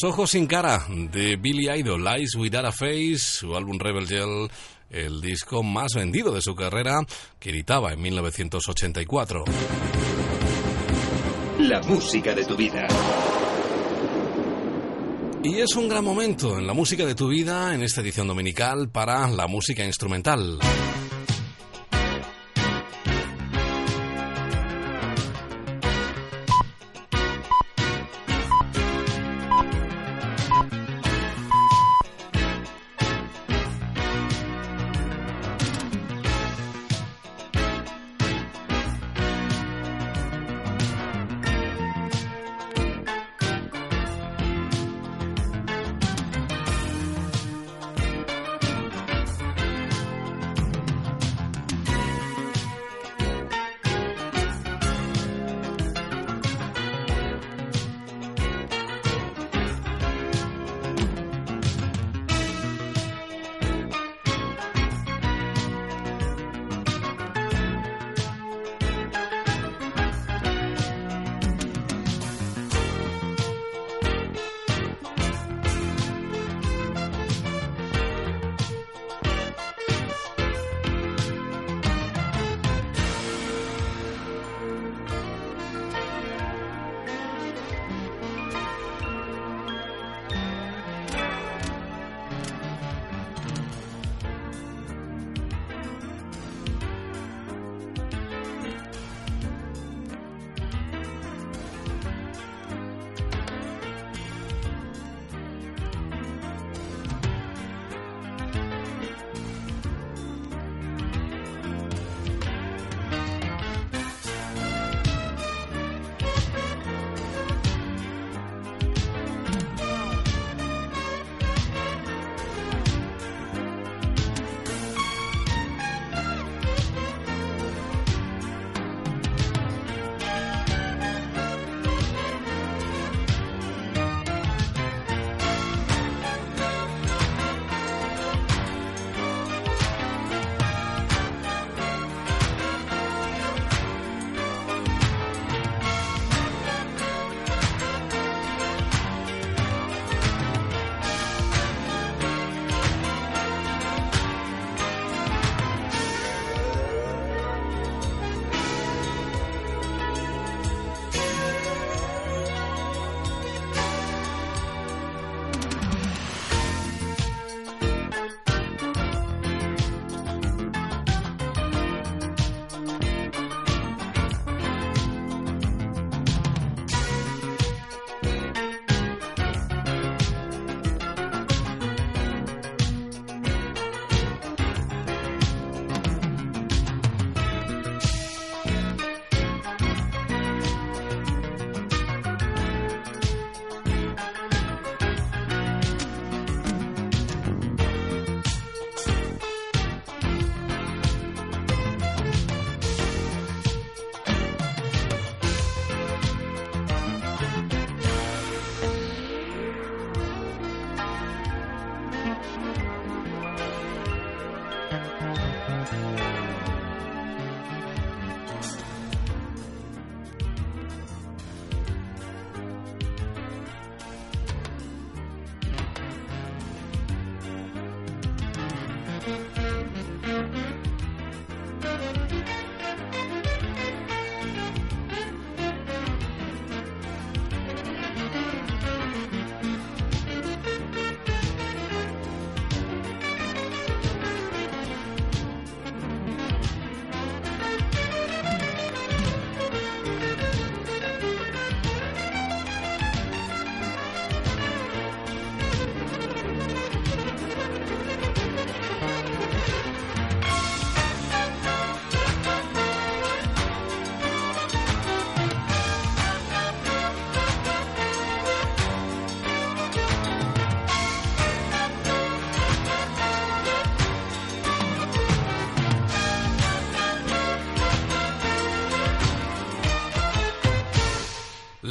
Los ojos sin cara de Billy Idol, Eyes Without a Face, su álbum Rebel Gel, el disco más vendido de su carrera, que editaba en 1984. La música de tu vida. Y es un gran momento en la música de tu vida en esta edición dominical para la música instrumental.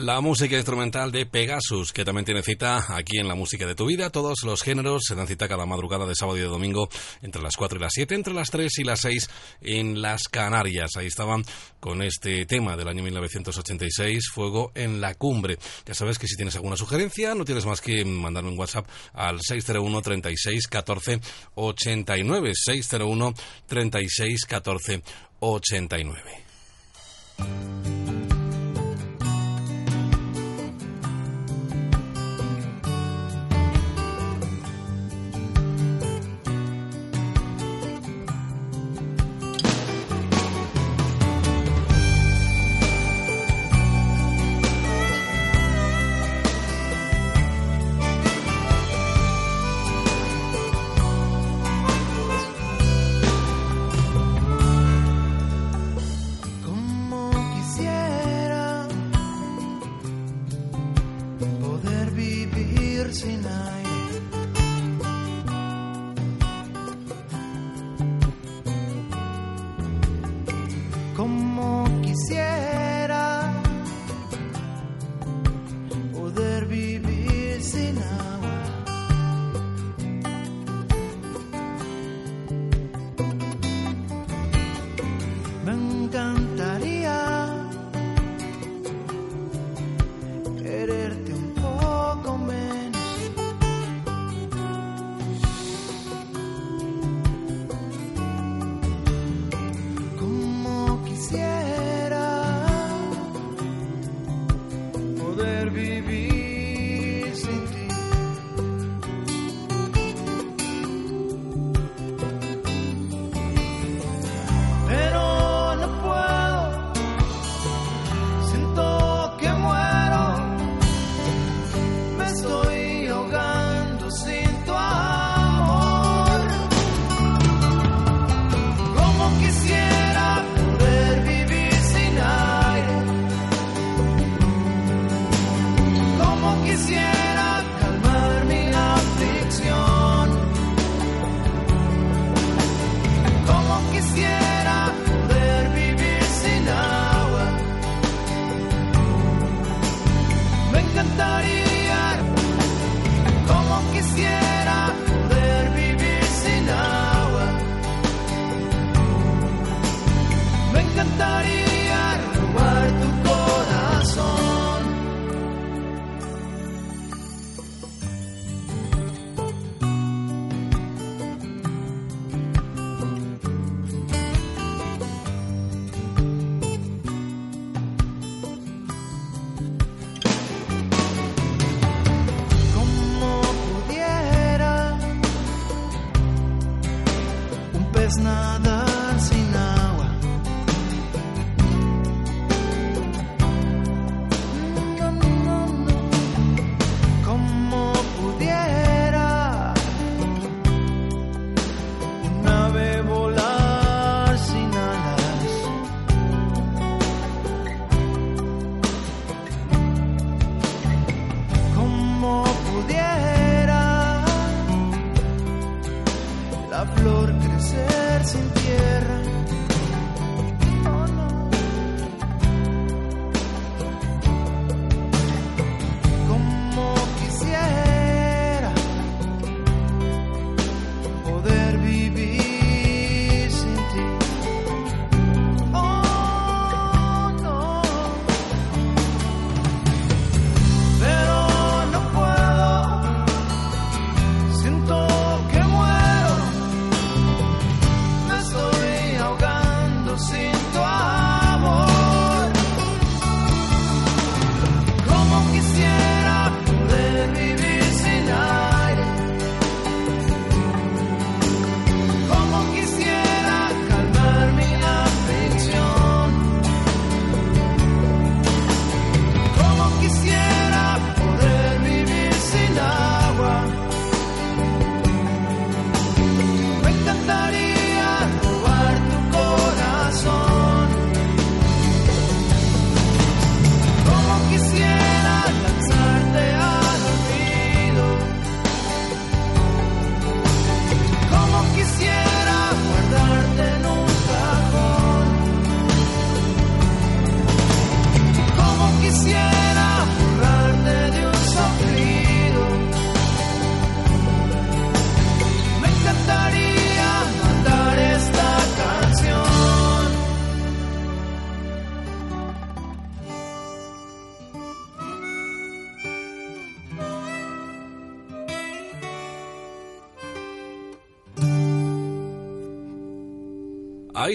La música instrumental de Pegasus, que también tiene cita aquí en la música de tu vida. Todos los géneros se dan cita cada madrugada de sábado y de domingo entre las 4 y las 7, entre las 3 y las 6 en las Canarias. Ahí estaban con este tema del año 1986, Fuego en la Cumbre. Ya sabes que si tienes alguna sugerencia, no tienes más que mandarme un WhatsApp al 601 36 14 89. 601 36 14 89.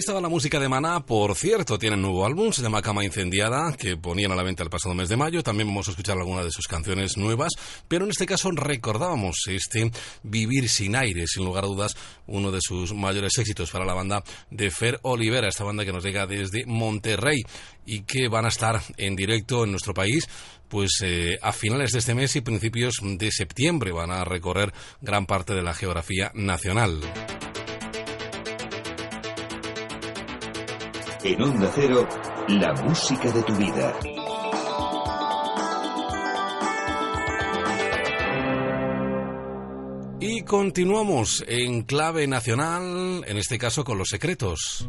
Estaba la música de Maná, por cierto, tienen nuevo álbum, se llama Cama Incendiada, que ponían a la venta el pasado mes de mayo. También vamos a escuchar algunas de sus canciones nuevas, pero en este caso recordábamos este Vivir sin aire, sin lugar a dudas, uno de sus mayores éxitos para la banda de Fer Olivera, esta banda que nos llega desde Monterrey y que van a estar en directo en nuestro país pues eh, a finales de este mes y principios de septiembre van a recorrer gran parte de la geografía nacional. En Onda Cero, la música de tu vida. Y continuamos en clave nacional, en este caso con los secretos.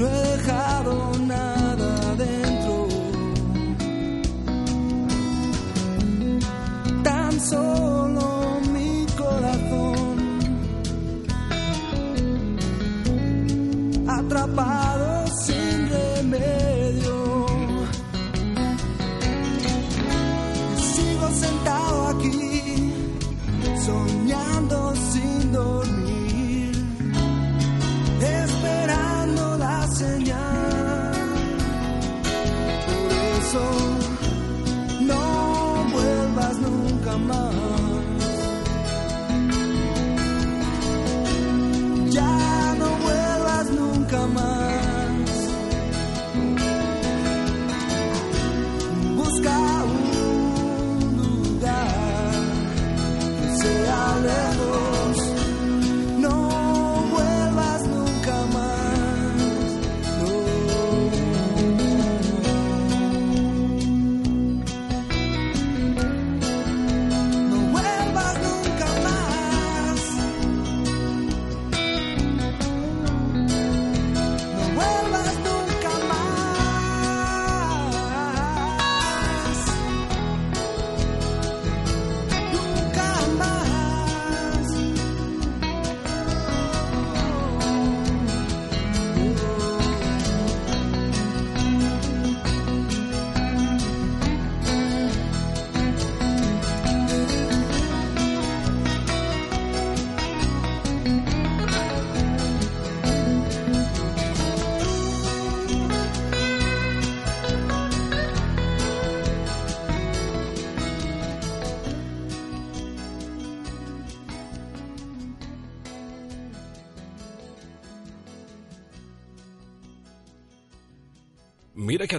No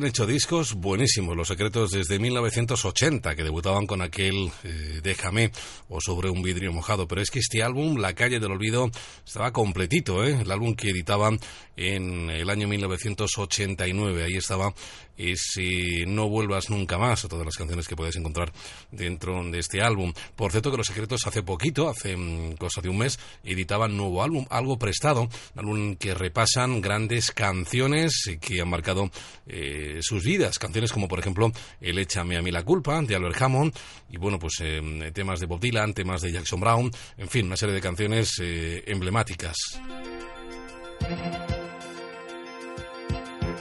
han hecho discos buenísimos, Los Secretos desde 1980, que debutaban con aquel eh, Déjame o Sobre un vidrio mojado, pero es que este álbum, La calle del olvido, estaba completito, ¿eh? el álbum que editaban en el año 1989, ahí estaba ese No vuelvas nunca más, todas las canciones que puedes encontrar dentro de este álbum. Por cierto que Los Secretos hace poquito, hace mm, cosa de un mes, editaban nuevo álbum, algo prestado, álbum que repasan grandes canciones que han marcado eh, sus vidas. Canciones como, por ejemplo, El Échame a mí la culpa, de Albert Hammond, y bueno, pues eh, temas de Bob Dylan, temas de Jackson Brown, en fin, una serie de canciones eh, emblemáticas.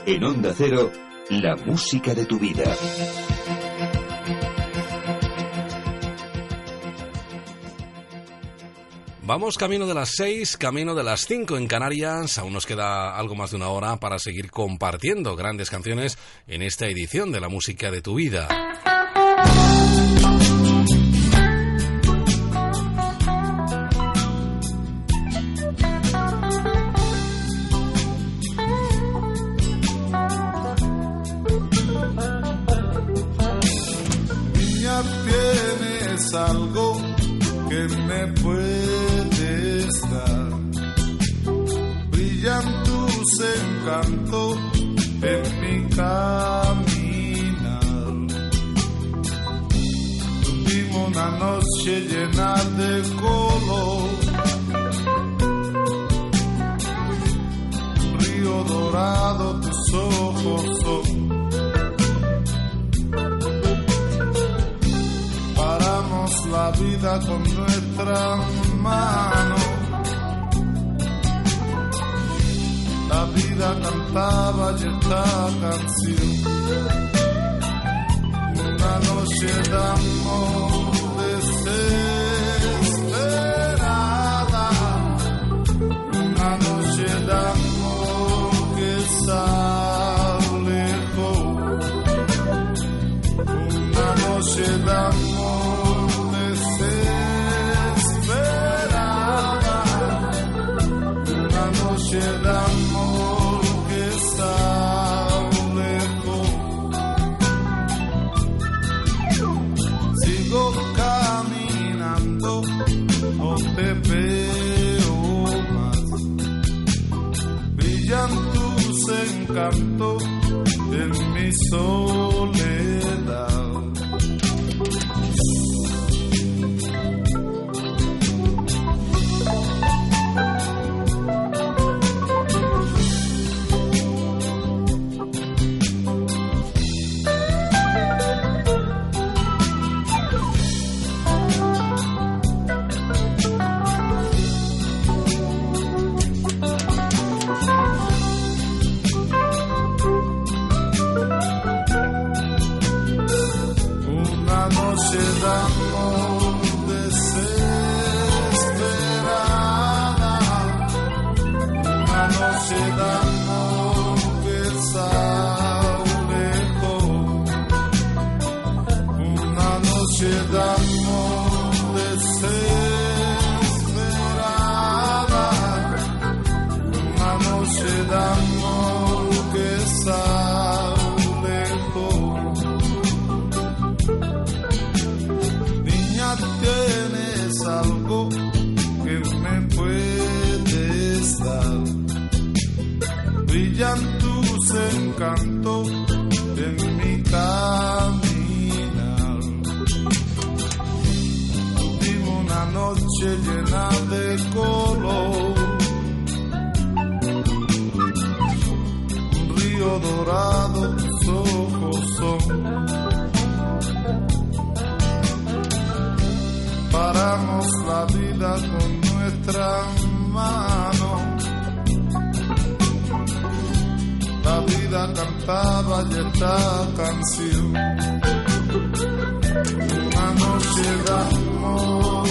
En Onda Cero, la música de tu vida. Vamos camino de las seis, camino de las cinco en Canarias. Aún nos queda algo más de una hora para seguir compartiendo grandes canciones en esta edición de la música de tu vida. Encantos en mi caminar. Tuvimos una noche llena de color. Río dorado, tus ojos son. Paramos la vida con nuestra mano. La vida cantaba y esta canción. Una noche de amor desesperada. Encantos en mi soledad. Llena de color. Un río dorado, tus ojos son. paramos la vida con nuestra mano. La vida cantaba y esta canción. Una noche de amor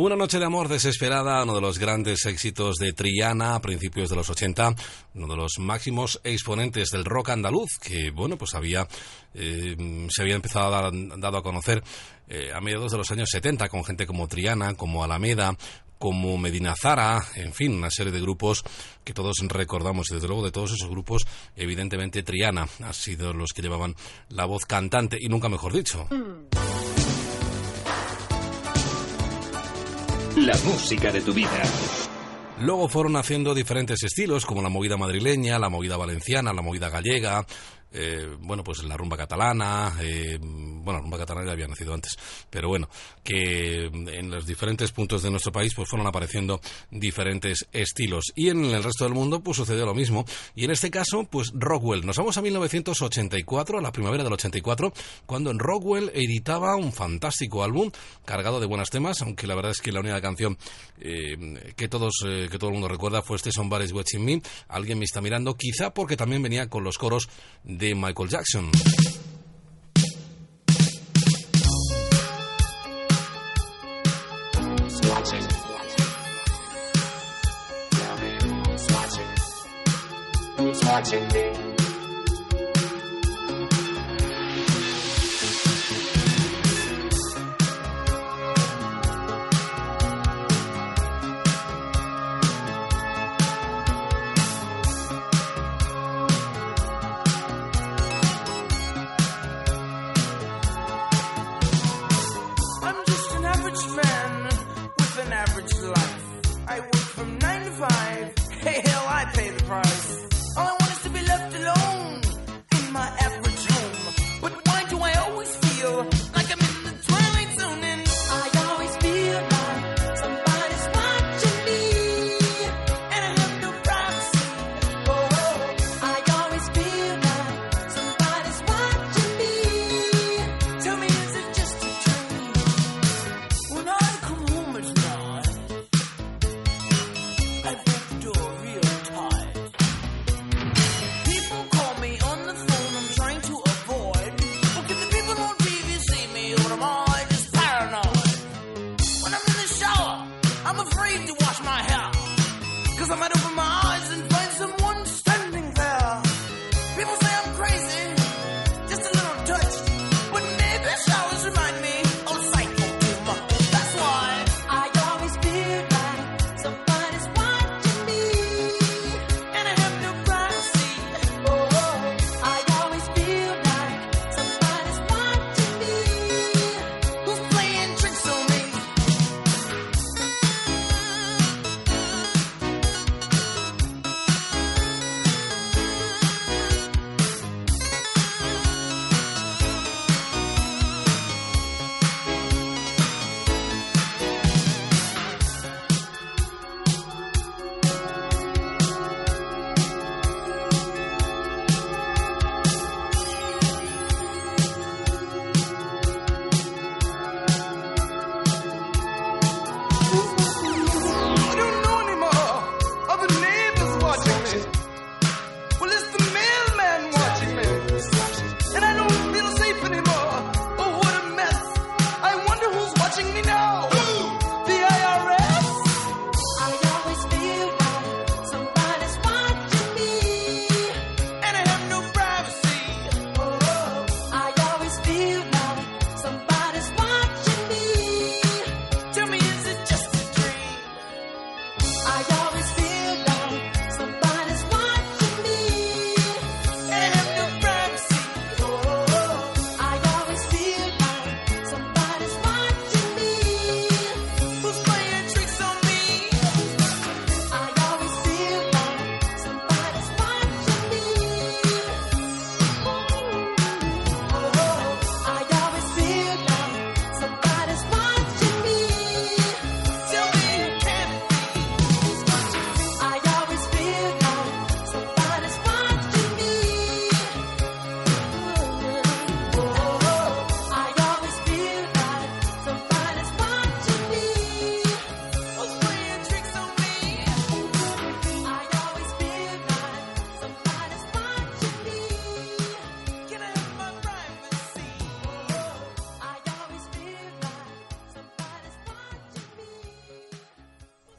Una noche de amor desesperada, uno de los grandes éxitos de Triana a principios de los 80, uno de los máximos exponentes del rock andaluz, que bueno, pues había eh, se había empezado a dar, dado a conocer eh, a mediados de los años 70 con gente como Triana, como Alameda, como Medina Zara, en fin, una serie de grupos que todos recordamos y desde luego de todos esos grupos, evidentemente Triana ha sido los que llevaban la voz cantante y nunca mejor dicho. La música de tu vida. Luego fueron haciendo diferentes estilos, como la movida madrileña, la movida valenciana, la movida gallega, eh, bueno, pues la rumba catalana, eh, bueno, la rumba catalana ya había nacido antes, pero bueno, que en los diferentes puntos de nuestro país pues fueron apareciendo diferentes estilos. Y en el resto del mundo pues sucedió lo mismo. Y en este caso, pues Rockwell. Nos vamos a 1984, a la primavera del 84, cuando en Rockwell editaba un fantástico álbum cargado de buenos temas, aunque la verdad es que la única canción eh, que todos eh, que todo el mundo recuerda fue este Somebody's Watching Me. Alguien me está mirando, quizá porque también venía con los coros Michael Jackson. Watching me?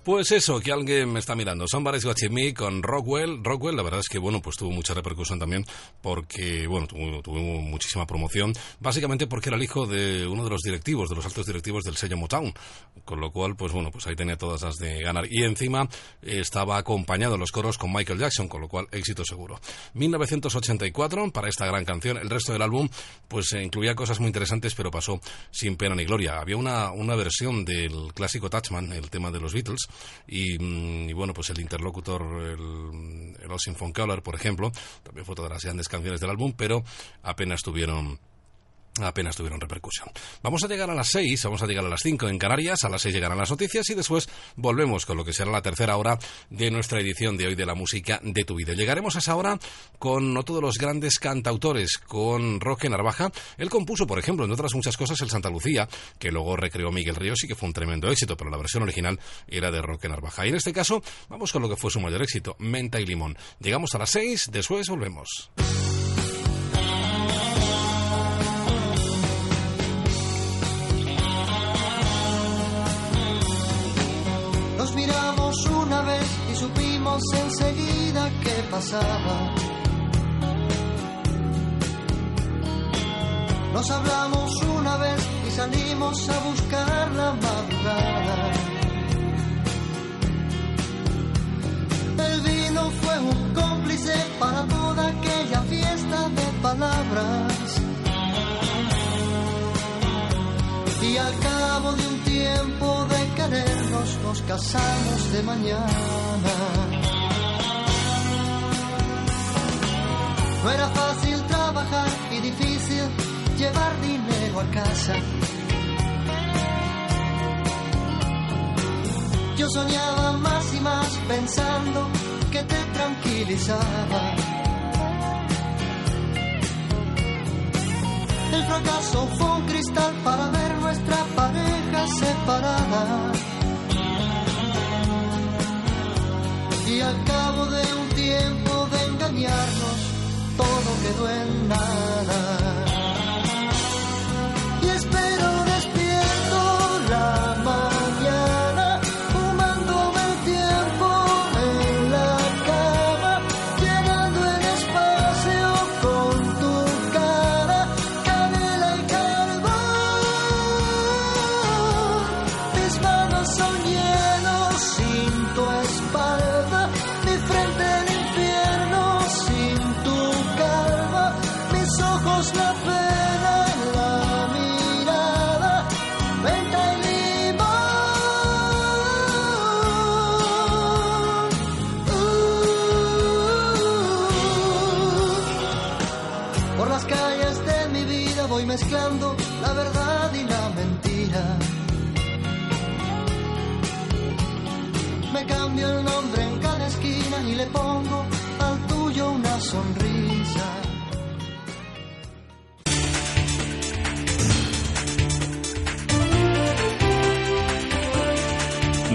Pues eso, que alguien me está mirando. Somebody's Watching Me con Rockwell. Rockwell, la verdad es que, bueno, pues tuvo mucha repercusión también porque, bueno, tuvo, muchísima promoción. Básicamente porque era el hijo de uno de los directivos, de los altos directivos del sello Motown. Con lo cual, pues bueno, pues ahí tenía todas las de ganar. Y encima eh, estaba acompañado en los coros con Michael Jackson, con lo cual éxito seguro. 1984 para esta gran canción. El resto del álbum, pues eh, incluía cosas muy interesantes, pero pasó sin pena ni gloria. Había una, una versión del clásico Touchman, el tema de los Beatles, y, mm, y bueno, pues el interlocutor, el, el Osin von Kauler, por ejemplo, también fue otra de las grandes canciones del álbum, pero apenas tuvieron apenas tuvieron repercusión. Vamos a llegar a las 6, vamos a llegar a las 5 en Canarias, a las 6 llegarán las noticias y después volvemos con lo que será la tercera hora de nuestra edición de hoy de la música de tu vida. Llegaremos a esa hora con otro de los grandes cantautores, con Roque Narvaja. Él compuso, por ejemplo, entre otras muchas cosas, el Santa Lucía, que luego recreó Miguel Ríos y que fue un tremendo éxito, pero la versión original era de Roque Narvaja. Y en este caso, vamos con lo que fue su mayor éxito, Menta y Limón. Llegamos a las 6, después volvemos. Nos miramos una vez y supimos enseguida qué pasaba. Nos hablamos una vez y salimos a buscar la madrugada. El vino fue un cómplice para toda aquella fiesta de palabras. Y al cabo de un tiempo de nos casamos de mañana. No era fácil trabajar y difícil llevar dinero a casa. Yo soñaba más y más pensando que te tranquilizaba. El fracaso fue un cristal para ver nuestra pareja separada. Y al cabo de un tiempo de engañarnos, todo quedó en nada.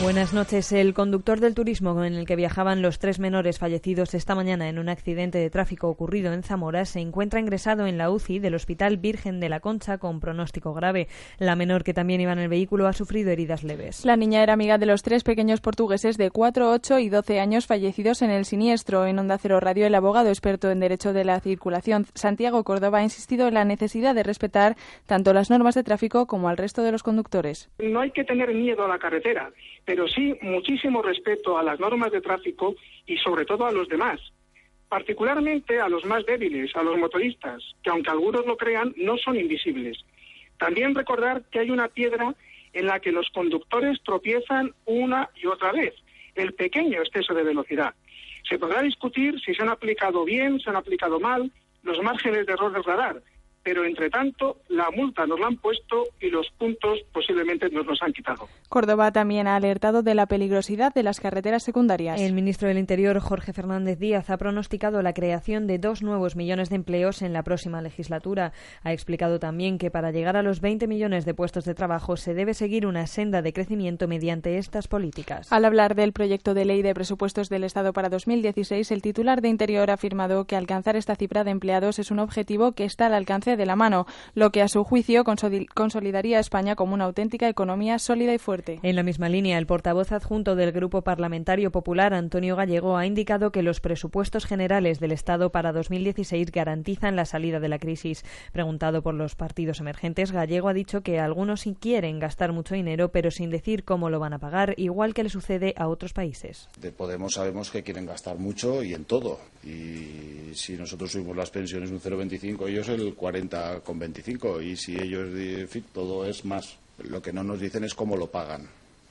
Buenas noches. El conductor del turismo en el que viajaban los tres menores fallecidos esta mañana en un accidente de tráfico ocurrido en Zamora se encuentra ingresado en la UCI del Hospital Virgen de la Concha con pronóstico grave. La menor que también iba en el vehículo ha sufrido heridas leves. La niña era amiga de los tres pequeños portugueses de 4, 8 y 12 años fallecidos en el siniestro. En Onda Cero Radio, el abogado experto en Derecho de la Circulación, Santiago Córdoba, ha insistido en la necesidad de respetar tanto las normas de tráfico como al resto de los conductores. No hay que tener miedo a la carretera, pero sí muchísimo respeto a las normas de tráfico y sobre todo a los demás, particularmente a los más débiles, a los motoristas, que aunque algunos lo crean, no son invisibles. También recordar que hay una piedra en la que los conductores tropiezan una y otra vez, el pequeño exceso de velocidad. Se podrá discutir si se han aplicado bien, se han aplicado mal, los márgenes de error del radar, pero entre tanto la multa nos la han puesto y los puntos posiblemente nos los han quitado. Córdoba también ha alertado de la peligrosidad de las carreteras secundarias. El ministro del Interior, Jorge Fernández Díaz, ha pronosticado la creación de dos nuevos millones de empleos en la próxima legislatura. Ha explicado también que para llegar a los 20 millones de puestos de trabajo se debe seguir una senda de crecimiento mediante estas políticas. Al hablar del proyecto de ley de presupuestos del Estado para 2016, el titular de Interior ha afirmado que alcanzar esta cifra de empleados es un objetivo que está al alcance 2015 de la mano, lo que a su juicio consoli- consolidaría a España como una auténtica economía sólida y fuerte. En la misma línea, el portavoz adjunto del Grupo Parlamentario Popular, Antonio Gallego, ha indicado que los presupuestos generales del Estado para 2016 garantizan la salida de la crisis. Preguntado por los partidos emergentes, Gallego ha dicho que algunos sí quieren gastar mucho dinero, pero sin decir cómo lo van a pagar, igual que le sucede a otros países. De Podemos sabemos que quieren gastar mucho y en todo. Y si nosotros subimos las pensiones un 0,25, ellos el 40,25. Y si ellos, en fin, todo es más. Lo que no nos dicen es cómo lo pagan.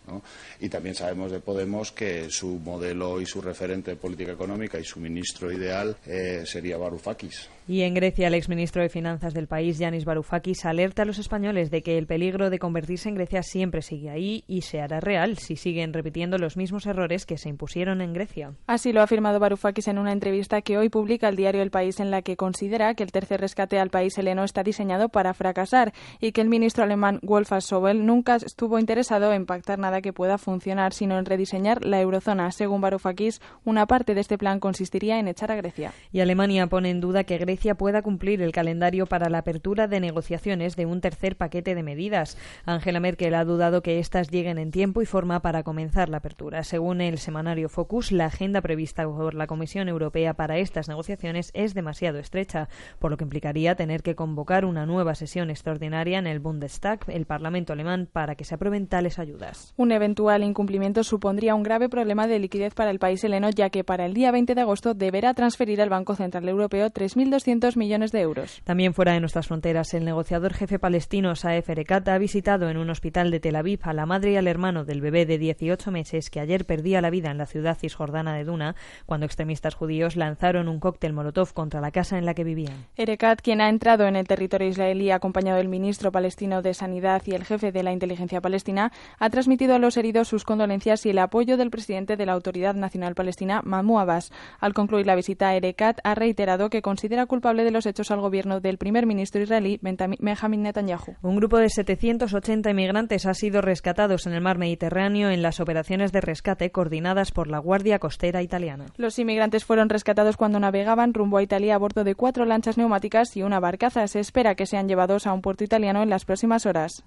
¿no? Y también sabemos de Podemos que su modelo y su referente de política económica y su ministro ideal eh, sería Varoufakis. Y en Grecia, el exministro de Finanzas del país, Yanis Varoufakis, alerta a los españoles de que el peligro de convertirse en Grecia siempre sigue ahí y se hará real si siguen repitiendo los mismos errores que se impusieron en Grecia. Así lo ha afirmado Varoufakis en una entrevista que hoy publica el diario El País en la que considera que el tercer rescate al país heleno está diseñado para fracasar y que el ministro alemán Wolfgang Schäuble nunca estuvo interesado en pactar nada que pueda funcionar, sino en rediseñar la eurozona. Según Varoufakis, una parte de este plan consistiría en echar a Grecia. Y Alemania pone en duda que Grecia pueda cumplir el calendario para la apertura de negociaciones de un tercer paquete de medidas. Angela Merkel ha dudado que éstas lleguen en tiempo y forma para comenzar la apertura. Según el semanario Focus, la agenda prevista por la Comisión Europea para estas negociaciones es demasiado estrecha, por lo que implicaría tener que convocar una nueva sesión extraordinaria en el Bundestag, el Parlamento alemán, para que se aprueben tales ayudas. Un eventual incumplimiento supondría un grave problema de liquidez para el país heleno, ya que para el día 20 de agosto deberá transferir al Banco Central Europeo 3.200 millones de euros. También fuera de nuestras fronteras, el negociador jefe palestino Saef Erekat ha visitado en un hospital de Tel Aviv a la madre y al hermano del bebé de 18 meses que ayer perdía la vida en la ciudad cisjordana de Duna cuando extremistas judíos lanzaron un cóctel molotov contra la casa en la que vivían. Erekat, quien ha entrado en el territorio israelí acompañado del ministro palestino de Sanidad y el jefe de la inteligencia palestina, ha transmitido a los heridos sus condolencias y el apoyo del presidente de la Autoridad Nacional Palestina, Mahmoud Abbas. Al concluir la visita, Erekat ha reiterado que considera culpable de los hechos al gobierno del primer ministro israelí, Benjamin Netanyahu. Un grupo de 780 inmigrantes ha sido rescatados en el mar Mediterráneo en las operaciones de rescate coordinadas por la Guardia Costera italiana. Los inmigrantes fueron rescatados cuando navegaban rumbo a Italia a bordo de cuatro lanchas neumáticas y una barcaza. Se espera que sean llevados a un puerto italiano en las próximas horas.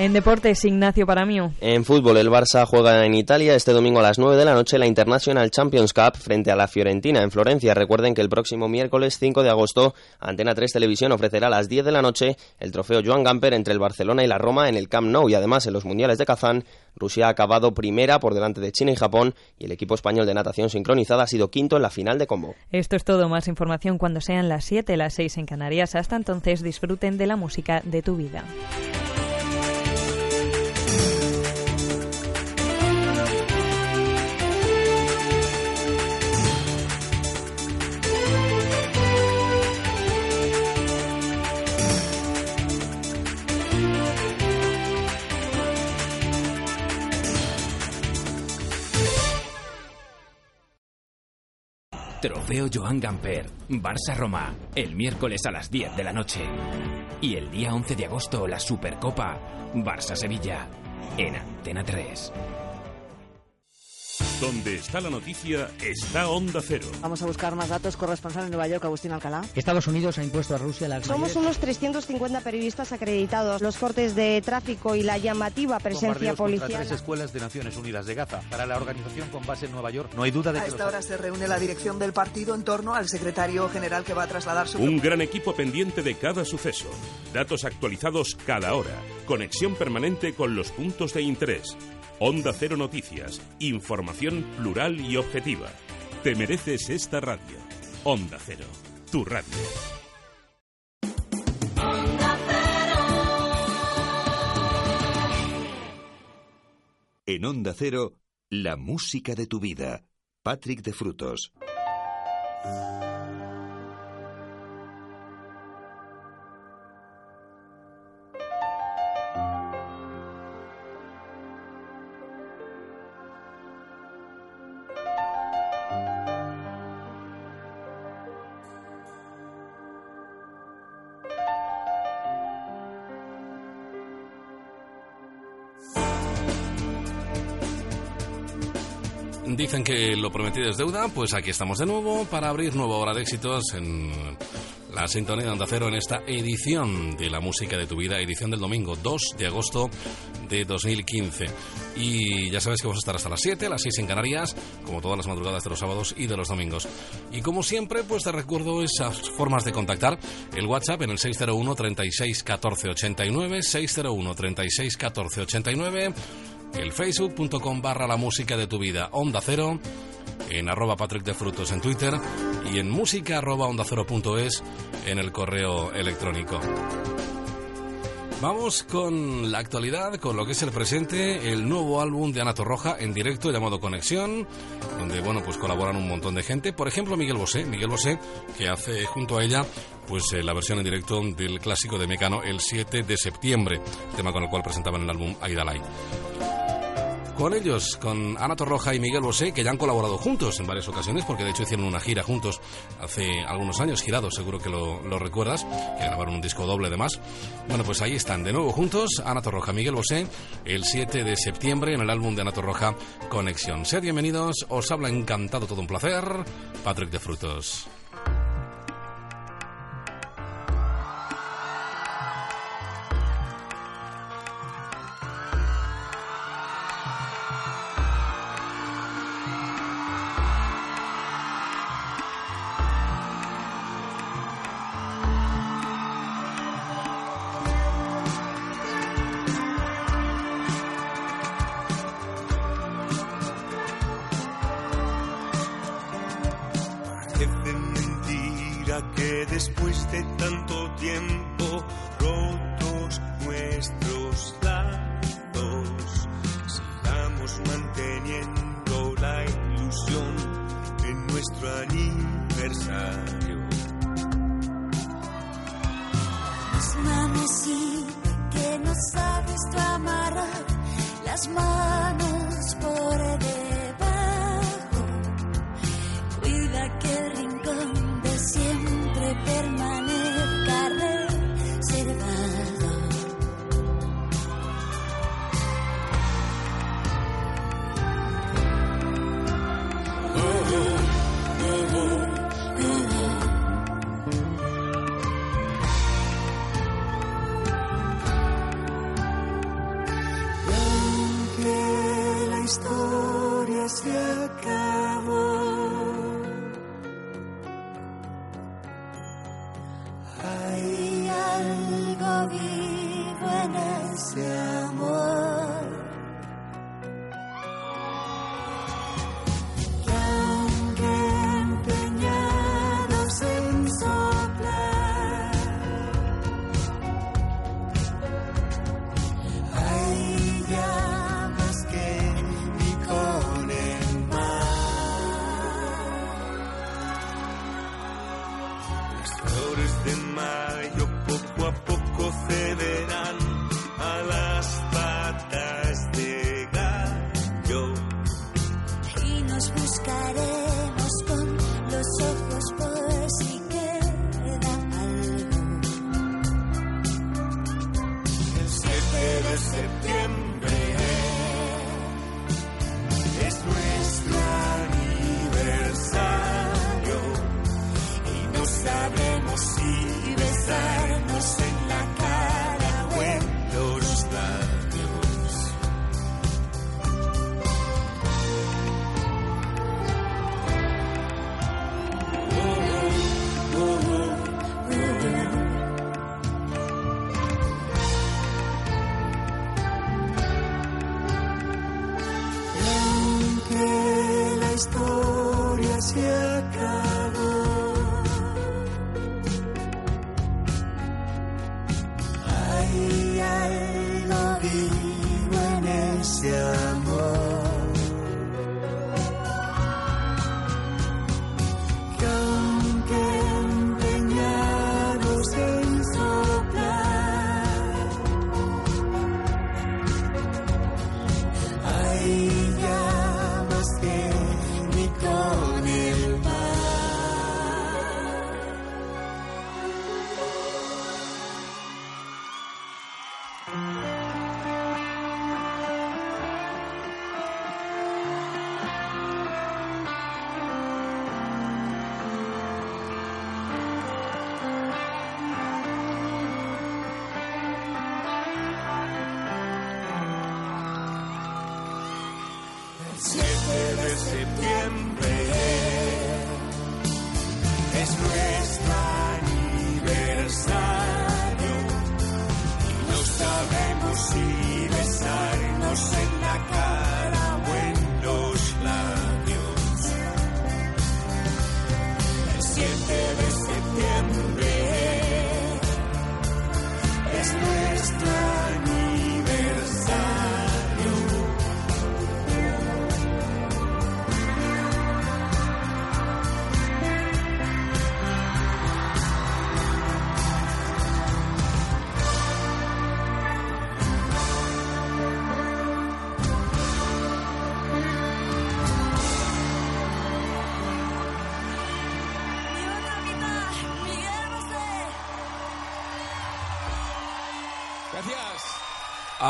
En deportes, Ignacio Paramio. En fútbol, el Barça juega en Italia este domingo a las 9 de la noche la International Champions Cup frente a la Fiorentina en Florencia. Recuerden que el próximo miércoles 5 de agosto, Antena 3 Televisión ofrecerá a las 10 de la noche el trofeo Joan Gamper entre el Barcelona y la Roma en el Camp Nou. Y además, en los Mundiales de Kazán, Rusia ha acabado primera por delante de China y Japón y el equipo español de natación sincronizada ha sido quinto en la final de combo. Esto es todo. Más información cuando sean las 7, las 6 en Canarias. Hasta entonces, disfruten de la música de tu vida. Trofeo Joan Gamper, Barça-Roma, el miércoles a las 10 de la noche. Y el día 11 de agosto, la Supercopa, Barça-Sevilla, en Antena 3. Donde está la noticia está Onda Cero. Vamos a buscar más datos. Corresponsal en Nueva York, Agustín Alcalá. Estados Unidos ha impuesto a Rusia las Somos unos 350 periodistas acreditados. Los cortes de tráfico y la llamativa presencia policial. tres escuelas de Naciones Unidas de Gaza. Para la organización con base en Nueva York, no hay duda de A que esta los- hora se reúne la dirección del partido en torno al secretario general que va a trasladar su Un gran equipo pendiente de cada suceso. Datos actualizados cada hora. Conexión permanente con los puntos de interés. Onda Cero Noticias. Información plural y objetiva. Te mereces esta radio. Onda Cero. Tu radio. En Onda Cero, la música de tu vida. Patrick de Frutos. Dicen que lo prometido es deuda, pues aquí estamos de nuevo para abrir nueva hora de éxitos en la sintonía de Onda Cero en esta edición de la música de tu vida, edición del domingo 2 de agosto de 2015. Y ya sabes que vamos a estar hasta las 7, las 6 en Canarias, como todas las madrugadas de los sábados y de los domingos. Y como siempre, pues te recuerdo esas formas de contactar. El WhatsApp en el 601 36 14 89, 601 36 14 89, el facebook.com barra la música de tu vida, Onda Cero, en arroba Patrick de Frutos en Twitter y en música arroba onda cero punto es en el correo electrónico. Vamos con la actualidad, con lo que es el presente, el nuevo álbum de Ana Torroja en directo llamado Conexión, donde bueno, pues colaboran un montón de gente, por ejemplo Miguel Bosé, Miguel Bosé que hace junto a ella pues eh, la versión en directo del clásico de Mecano el 7 de septiembre, tema con el cual presentaban el álbum Aidalay. Con ellos, con Ana Torroja y Miguel Bosé, que ya han colaborado juntos en varias ocasiones, porque de hecho hicieron una gira juntos hace algunos años, girados, seguro que lo, recuerdas, que grabaron un disco doble además. Bueno, pues ahí están, de nuevo juntos, Ana Torroja, Miguel Bosé, el 7 de septiembre en el álbum de Ana Torroja, Conexión. Sed bienvenidos, os habla encantado, todo un placer, Patrick de Frutos. Después de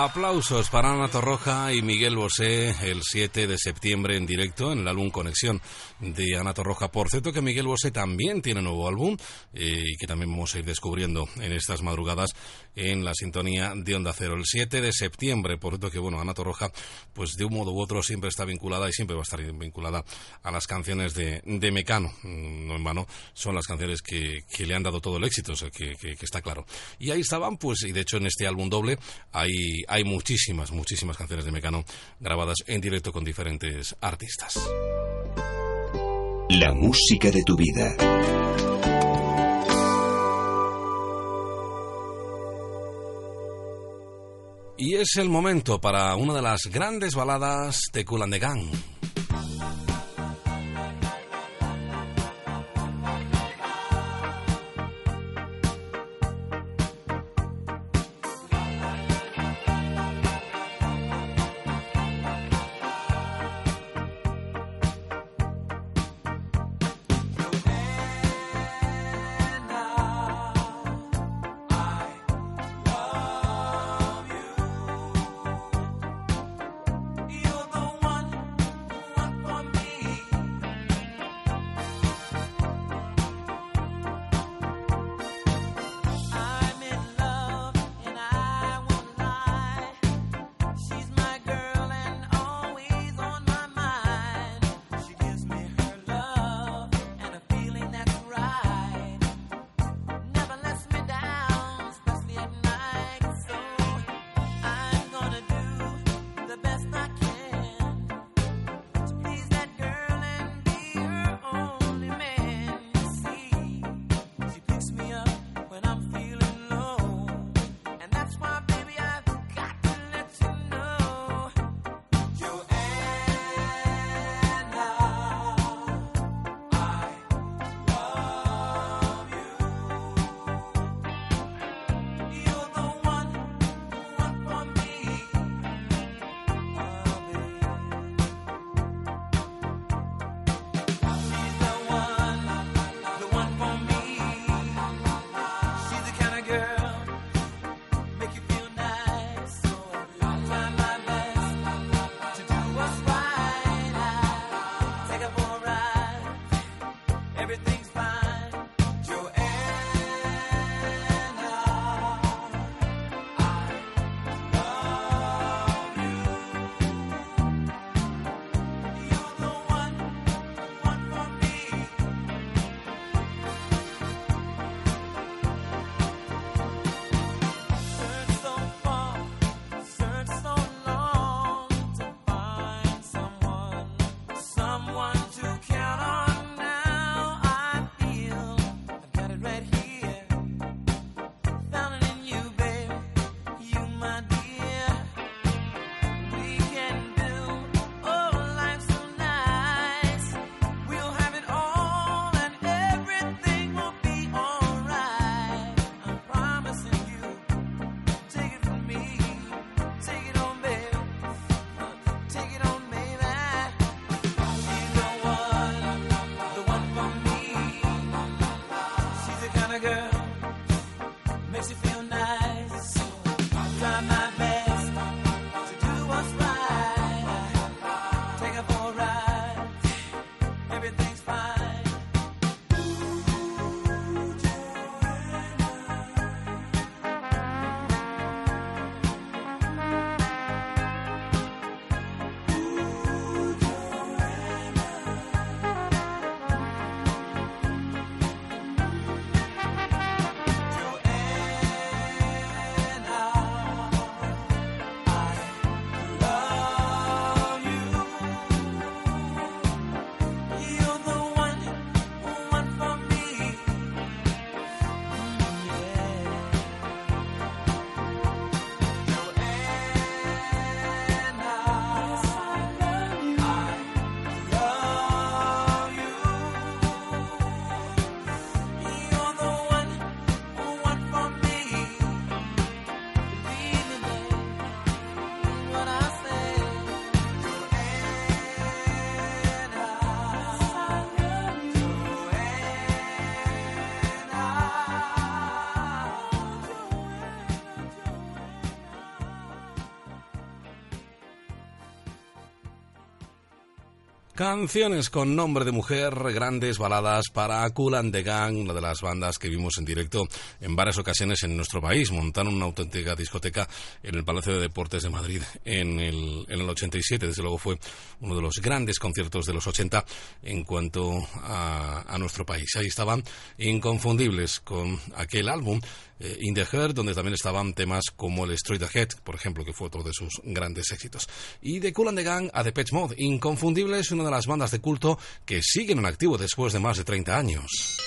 Aplausos para Ana Torroja y Miguel Bosé el 7 de septiembre en directo en el álbum Conexión de Ana Torroja. Por cierto que Miguel Bosé también tiene nuevo álbum eh, y que también vamos a ir descubriendo en estas madrugadas en la sintonía de Onda Cero. El 7 de septiembre, por cierto que bueno, Ana Torroja pues de un modo u otro siempre está vinculada y siempre va a estar vinculada a las canciones de, de Mecano. Mm, No en vano son las canciones que, que le han dado todo el éxito, o sea, que, que- que está claro. Y ahí estaban, pues, y de hecho en este álbum doble hay, hay muchísimas, muchísimas canciones de Mecano grabadas en directo con diferentes artistas. La música de tu vida. Y es el momento para una de las grandes baladas de Cool Canciones con nombre de mujer, grandes baladas para Cool and the Gang, una de las bandas que vimos en directo en varias ocasiones en nuestro país. Montaron una auténtica discoteca en el Palacio de Deportes de Madrid en el, en el 87. Desde luego fue uno de los grandes conciertos de los 80 en cuanto a, a nuestro país. Ahí estaban inconfundibles con aquel álbum eh, In the Heart, donde también estaban temas como el Straight Ahead, por ejemplo, que fue otro de sus grandes éxitos. Y de Cool and the Gang a Depeche Mode, inconfundibles, una de las bandas de culto que siguen en activo después de más de 30 años.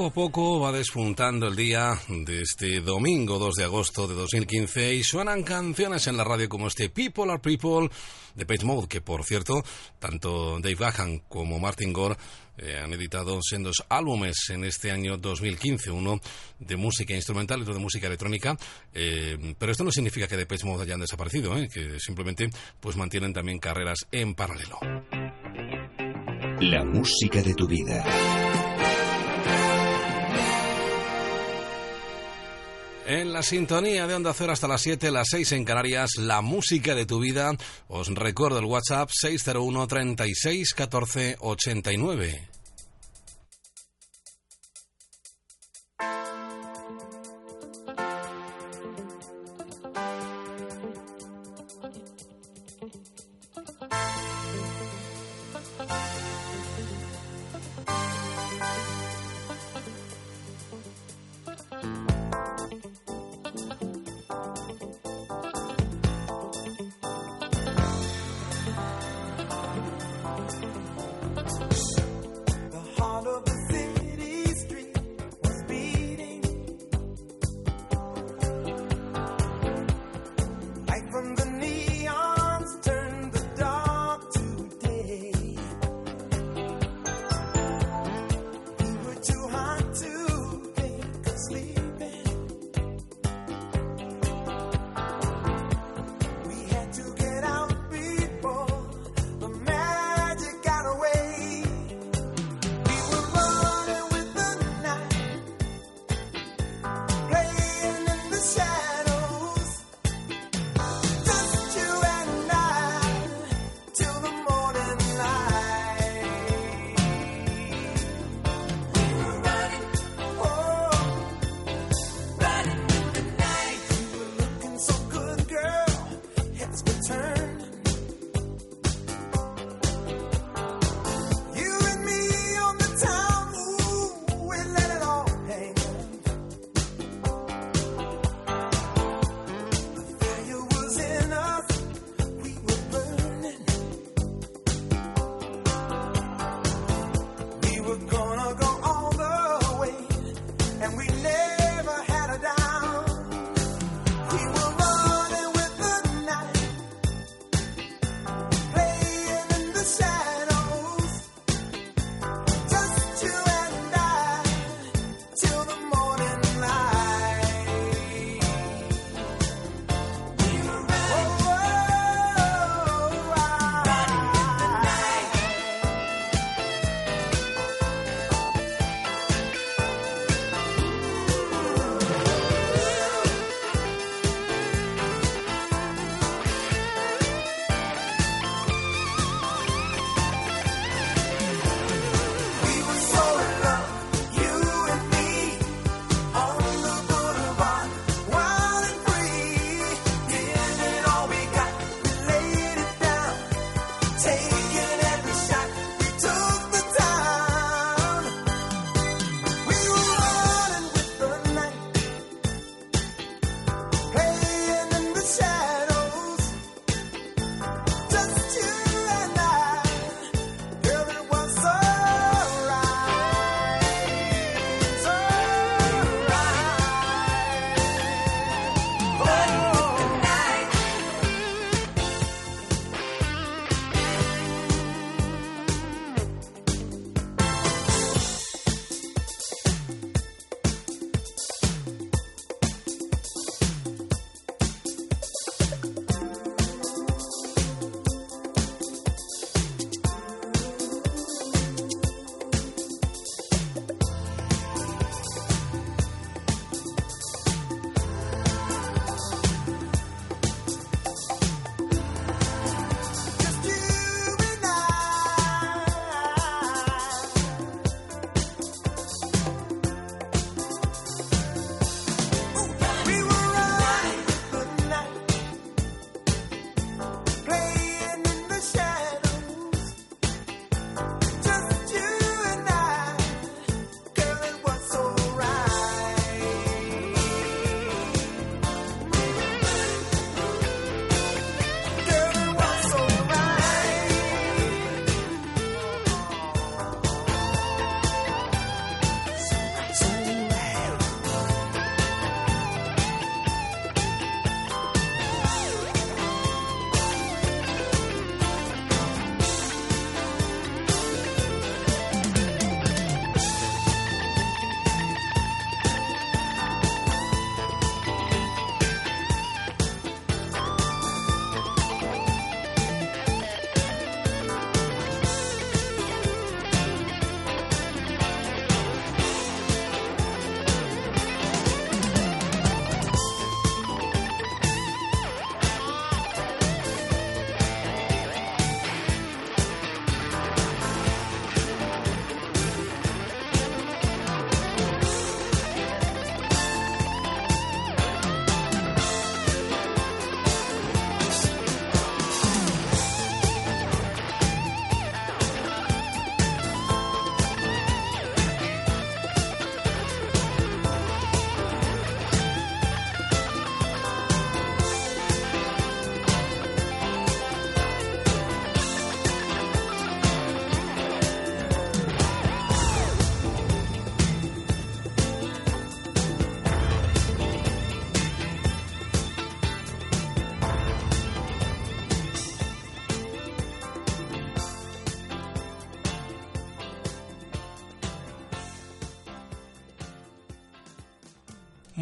Poco a poco va despuntando el día de este domingo 2 de agosto de 2015 y suenan canciones en la radio como este People Are People de Page Mode, que por cierto, tanto Dave Gahan como Martin Gore eh, han editado sendos álbumes en este año 2015, uno de música instrumental y otro de música electrónica, eh, pero esto no significa que Depeche Mode hayan desaparecido, eh, que simplemente pues mantienen también carreras en paralelo. La música de tu vida. En la sintonía de Onda Cero hasta las 7, las 6 en Canarias, la música de tu vida. Os recuerdo el WhatsApp 601 36 14 89.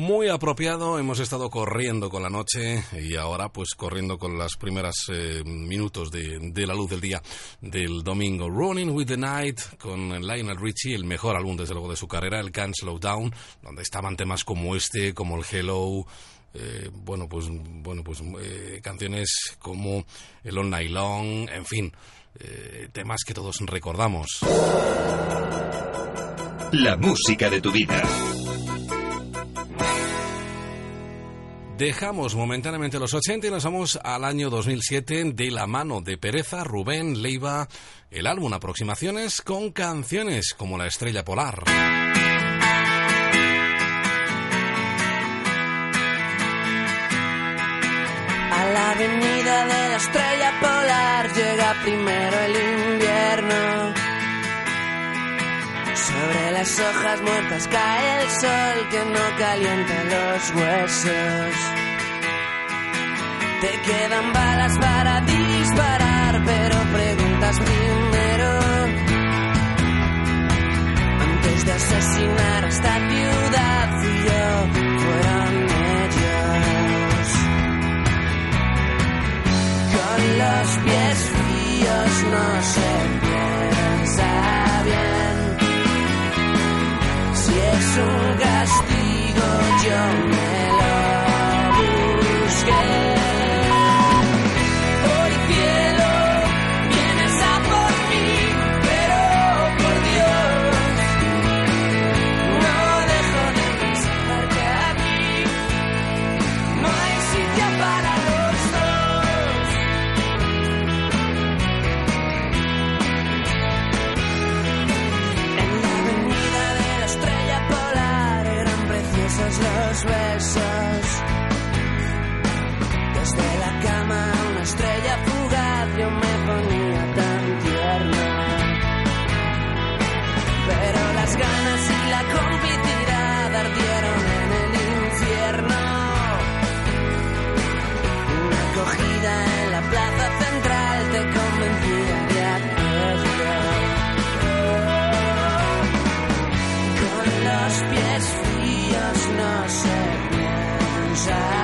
Muy apropiado, hemos estado corriendo con la noche y ahora pues corriendo con las primeras eh, minutos de, de la luz del día del domingo. Running with the Night con Lionel Richie, el mejor álbum desde luego de su carrera, el Can't Slow Down, donde estaban temas como este, como el Hello, eh, bueno pues bueno pues eh, canciones como el All Night Long, en fin, eh, temas que todos recordamos. La música de tu vida. Dejamos momentáneamente los 80 y nos vamos al año 2007 de la mano de Pereza, Rubén Leiva, el álbum Aproximaciones con canciones como La Estrella Polar. A la avenida de la estrella polar llega primero el invierno. Sobre las hojas muertas cae el sol que no calienta los huesos. Te quedan balas para disparar, pero preguntas primero. Antes de asesinar a esta ciudad, fui yo, fueron ellos. Con los pies fríos no se piensa. Si es un castigo, yo me lo busqué. Los besos. Desde la cama una estrella piensa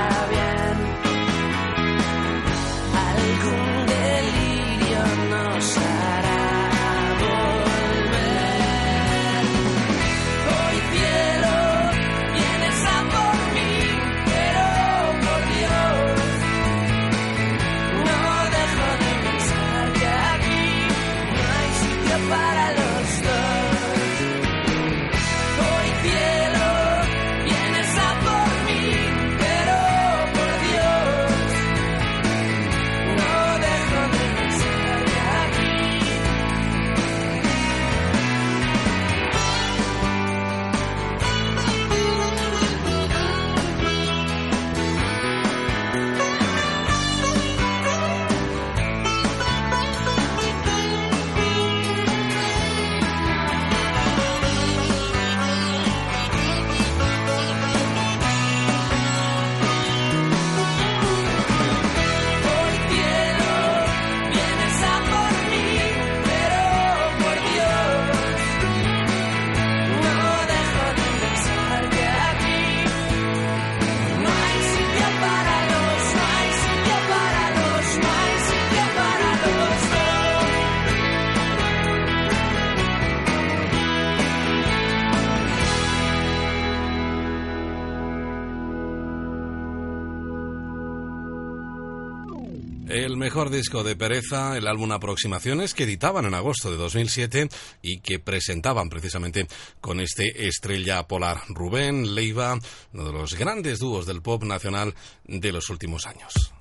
El mejor disco de Pereza, el álbum Aproximaciones, que editaban en agosto de 2007 y que presentaban precisamente con este Estrella Polar. Rubén Leiva, uno de los grandes dúos del pop nacional de los últimos años.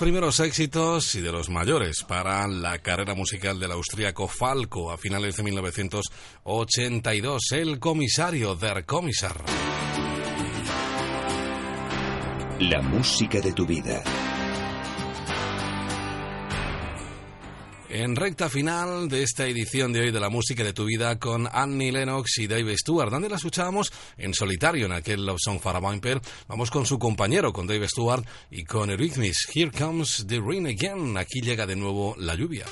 primeros éxitos y de los mayores para la carrera musical del austríaco Falco a finales de 1982, el comisario Der Kommissar. La música de tu vida. En recta final de esta edición de hoy de la música de tu vida con Annie Lennox y Dave Stewart, donde la escuchábamos en solitario en aquel Love Song for a Vamos con su compañero, con Dave Stewart y con Eurythmics. Here comes the rain again. Aquí llega de nuevo la lluvia.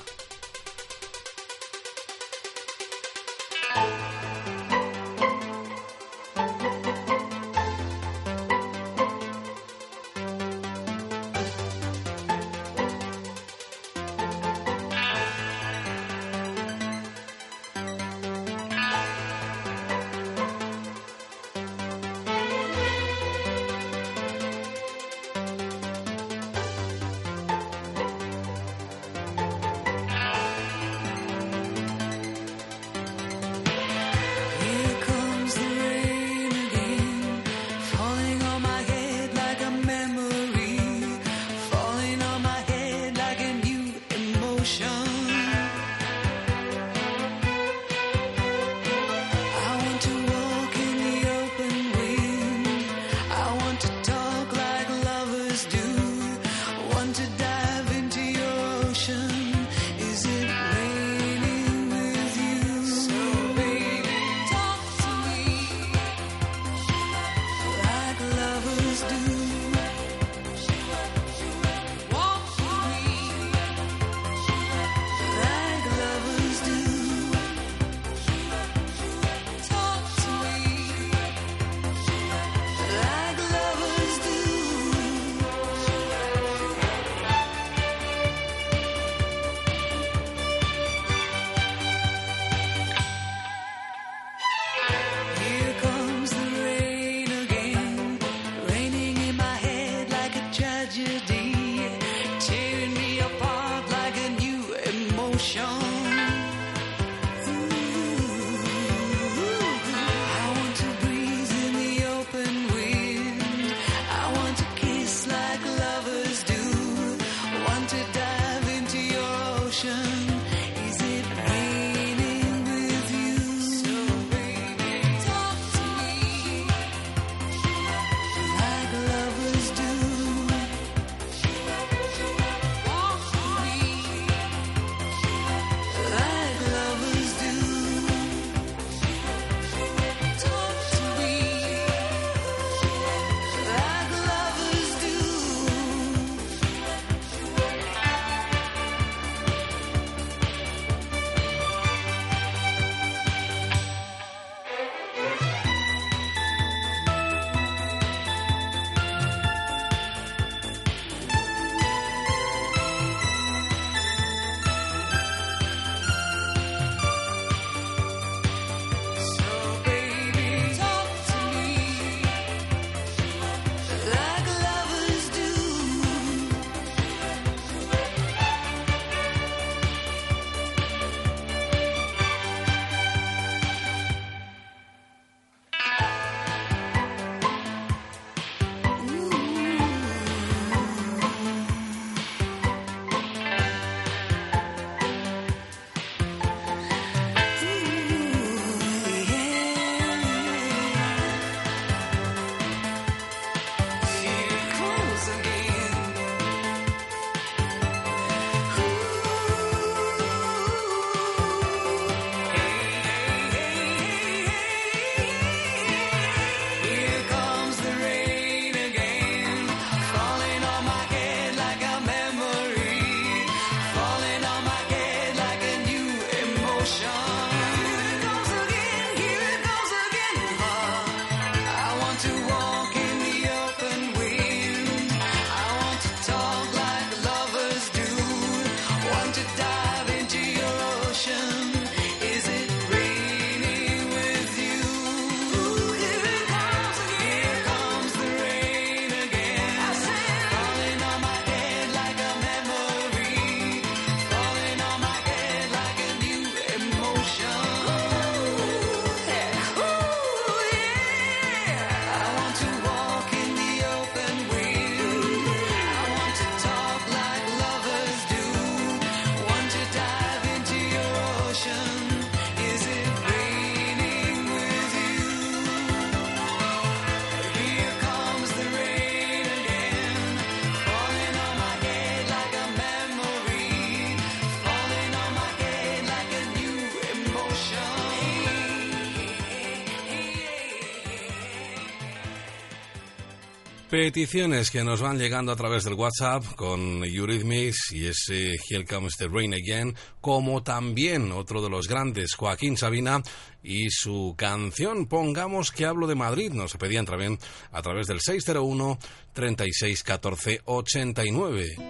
Peticiones que nos van llegando a través del WhatsApp con Eurythmics y ese Here Comes the Rain Again, como también otro de los grandes, Joaquín Sabina, y su canción Pongamos que hablo de Madrid. Nos pedían también a través del 601 36 14 89.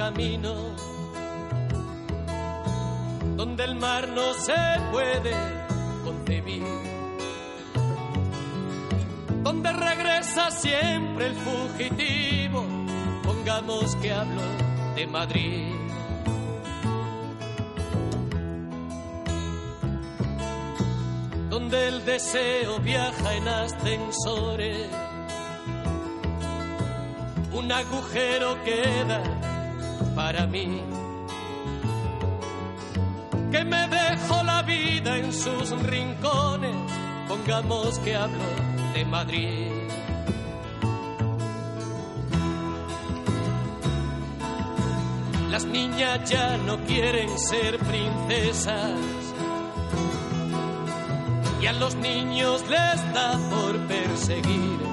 Los caminos, donde el mar no se puede concebir, donde regresa siempre el fugitivo, pongamos que hablo de Madrid. Donde el deseo viaja en ascensores un agujero queda para mí. Que me dejo la vida en sus rincones, pongamos que hablo de Madrid. Las niñas ya no quieren ser princesas y a los niños les da por perseguir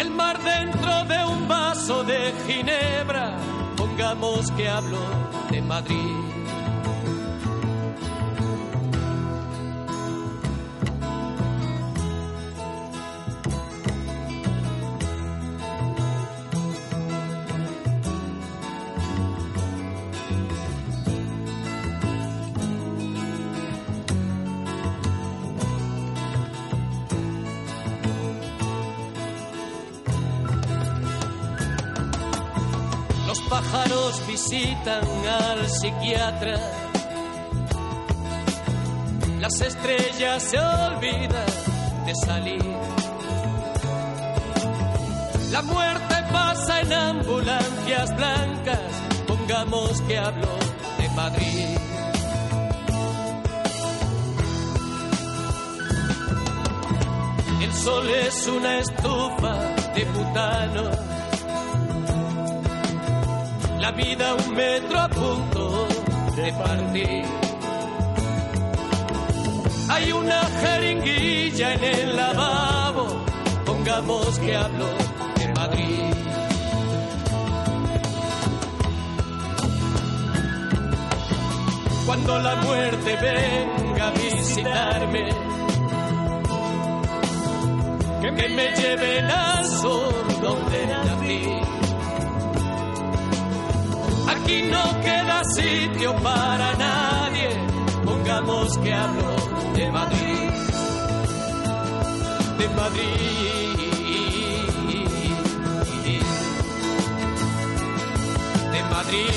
el mar dentro de un vaso de ginebra. Pongamos que hablo de Madrid. Pájaros visitan al psiquiatra. Las estrellas se olvidan de salir. La muerte pasa en ambulancias blancas. Pongamos que hablo de Madrid. El sol es una estufa de butano. Vida un metro a punto de partir. Hay una jeringuilla en el lavabo. Pongamos que hablo de Madrid. Cuando la muerte venga a visitarme, que me lleven sol donde nací. Aquí no queda sitio para nadie, pongamos que hablo de Madrid, de Madrid, de Madrid,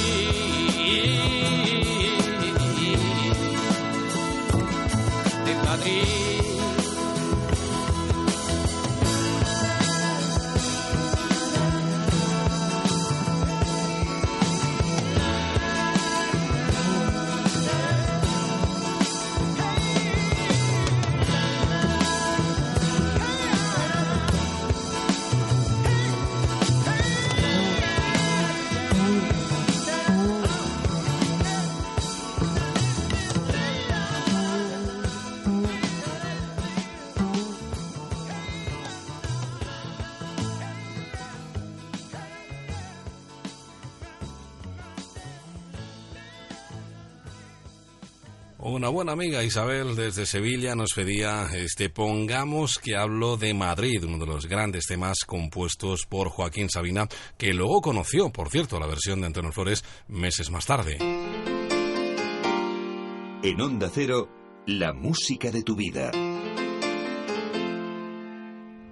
de Madrid. Buena amiga Isabel desde Sevilla nos pedía este Pongamos que hablo de Madrid, uno de los grandes temas compuestos por Joaquín Sabina, que luego conoció, por cierto, la versión de Antonio Flores meses más tarde. En Onda Cero, la música de tu vida.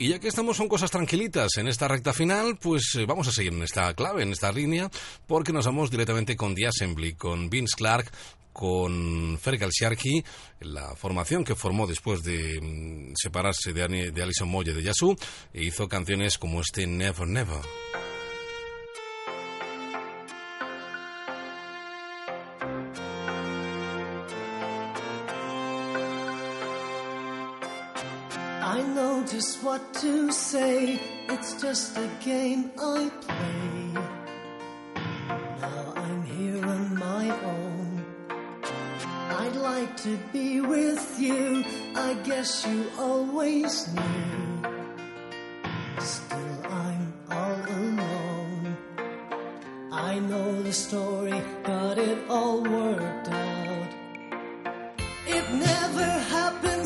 Y ya que estamos con cosas tranquilitas en esta recta final, pues eh, vamos a seguir en esta clave, en esta línea, porque nos vamos directamente con The Assembly, con Vince Clark, con Fergal Sharkey, la formación que formó después de mm, separarse de Alison Moye de Yasu, e hizo canciones como este Never Never. I know just what to say. It's just a game I play. Now I'm here on my own. I'd like to be with you. I guess you always knew. Still, I'm all alone. I know the story, but it all worked out. It never happens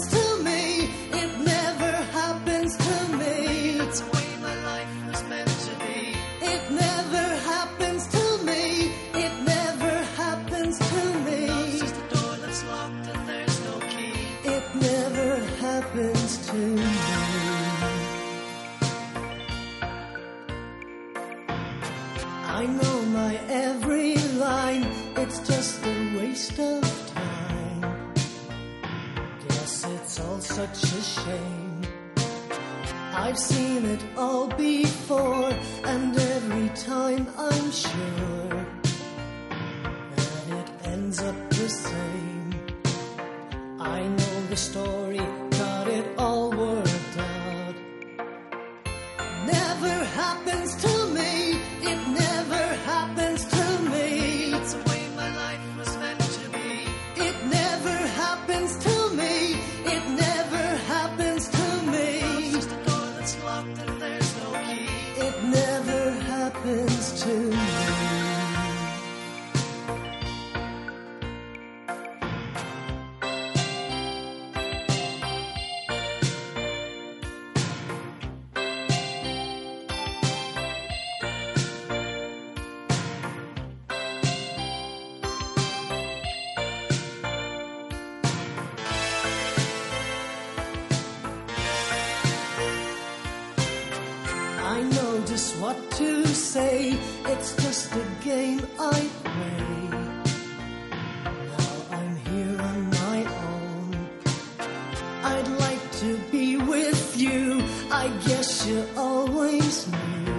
such a shame. I've seen it all before, and every time I'm sure that it ends up the same. I know the story, got it all worked out. Never happens I'd like to be with you. I guess you always knew.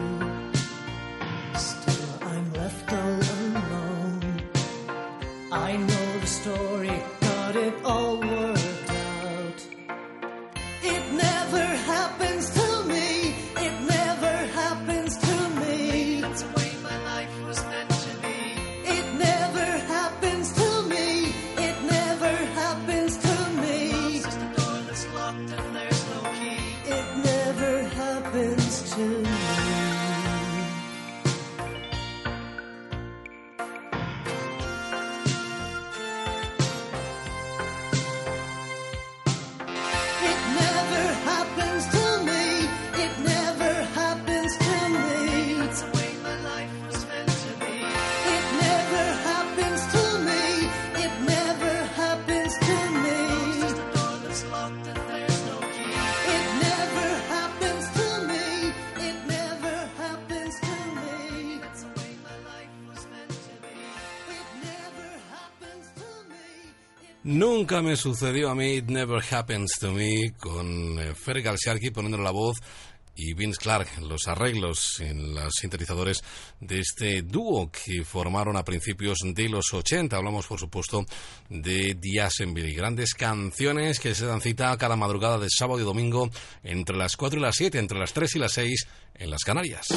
Nunca me sucedió a mí, It Never Happens to Me, con eh, Fer Galsharki poniendo la voz y Vince Clark, los arreglos en los sintetizadores de este dúo que formaron a principios de los 80. Hablamos, por supuesto, de Diasenville. Grandes canciones que se dan cita cada madrugada de sábado y domingo entre las 4 y las 7, entre las 3 y las 6 en las Canarias.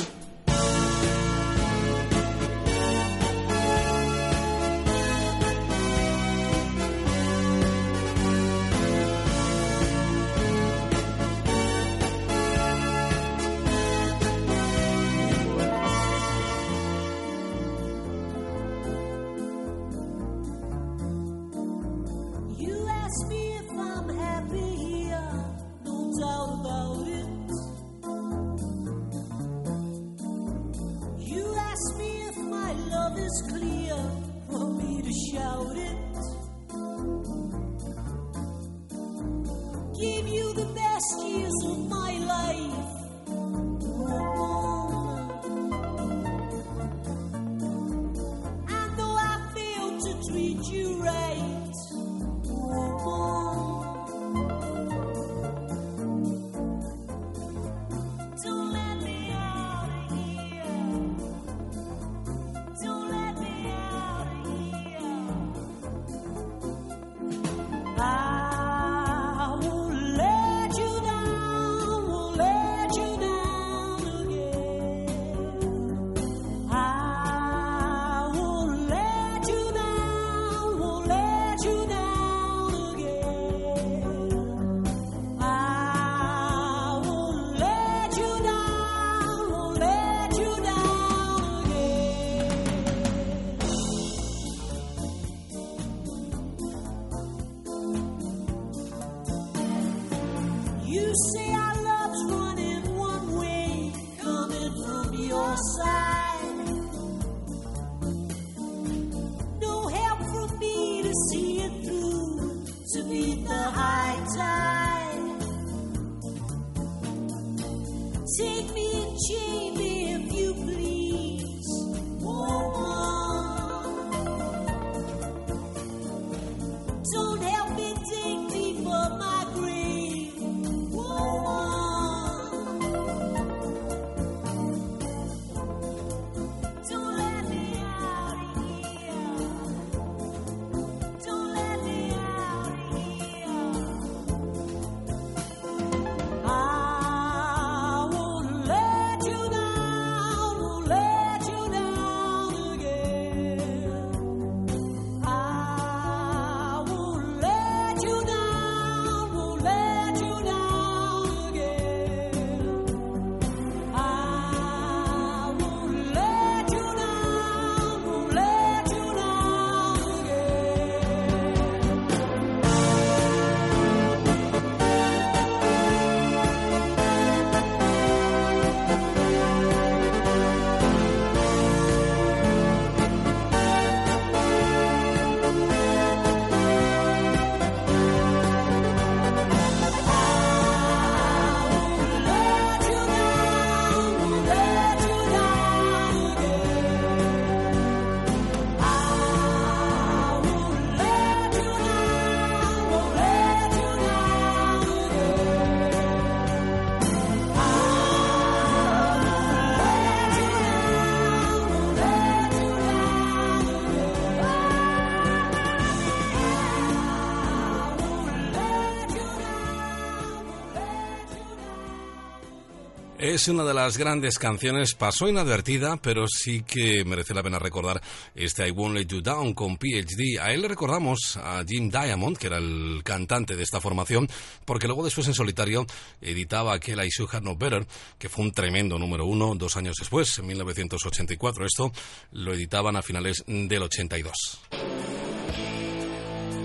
Es una de las grandes canciones, pasó inadvertida, pero sí que merece la pena recordar este I Won't Let You Down con PhD. A él le recordamos a Jim Diamond, que era el cantante de esta formación, porque luego después en solitario editaba aquel I Should Have No Better, que fue un tremendo número uno dos años después, en 1984. Esto lo editaban a finales del 82.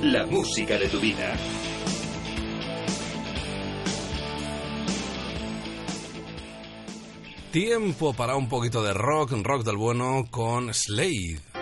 La música de tu vida. Tiempo para un poquito de rock, rock del bueno con Slade.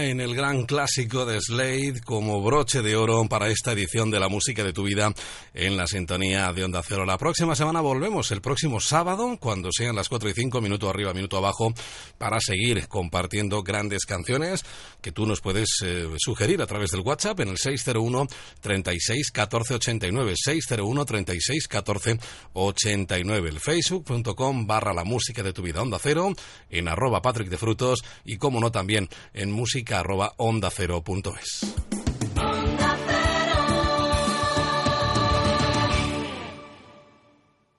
Mine, el gran clásico de Slade como broche de oro para esta edición de la música de tu vida en la sintonía de Onda Cero. La próxima semana volvemos, el próximo sábado, cuando sean las 4 y 5, minuto arriba, minuto abajo, para seguir compartiendo grandes canciones que tú nos puedes eh, sugerir a través del WhatsApp en el 601 36 14 89, 601 36 14 89, el facebook.com barra la música de tu vida Onda Cero, en arroba Patrick de Frutos y como no también en música arroba onda cero punto.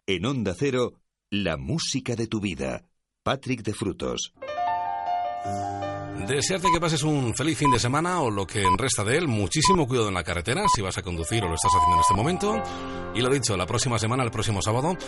En Onda Cero, la música de tu vida. Patrick de Frutos. Desearte que pases un feliz fin de semana o lo que resta de él. Muchísimo cuidado en la carretera si vas a conducir o lo estás haciendo en este momento. Y lo dicho, la próxima semana, el próximo sábado,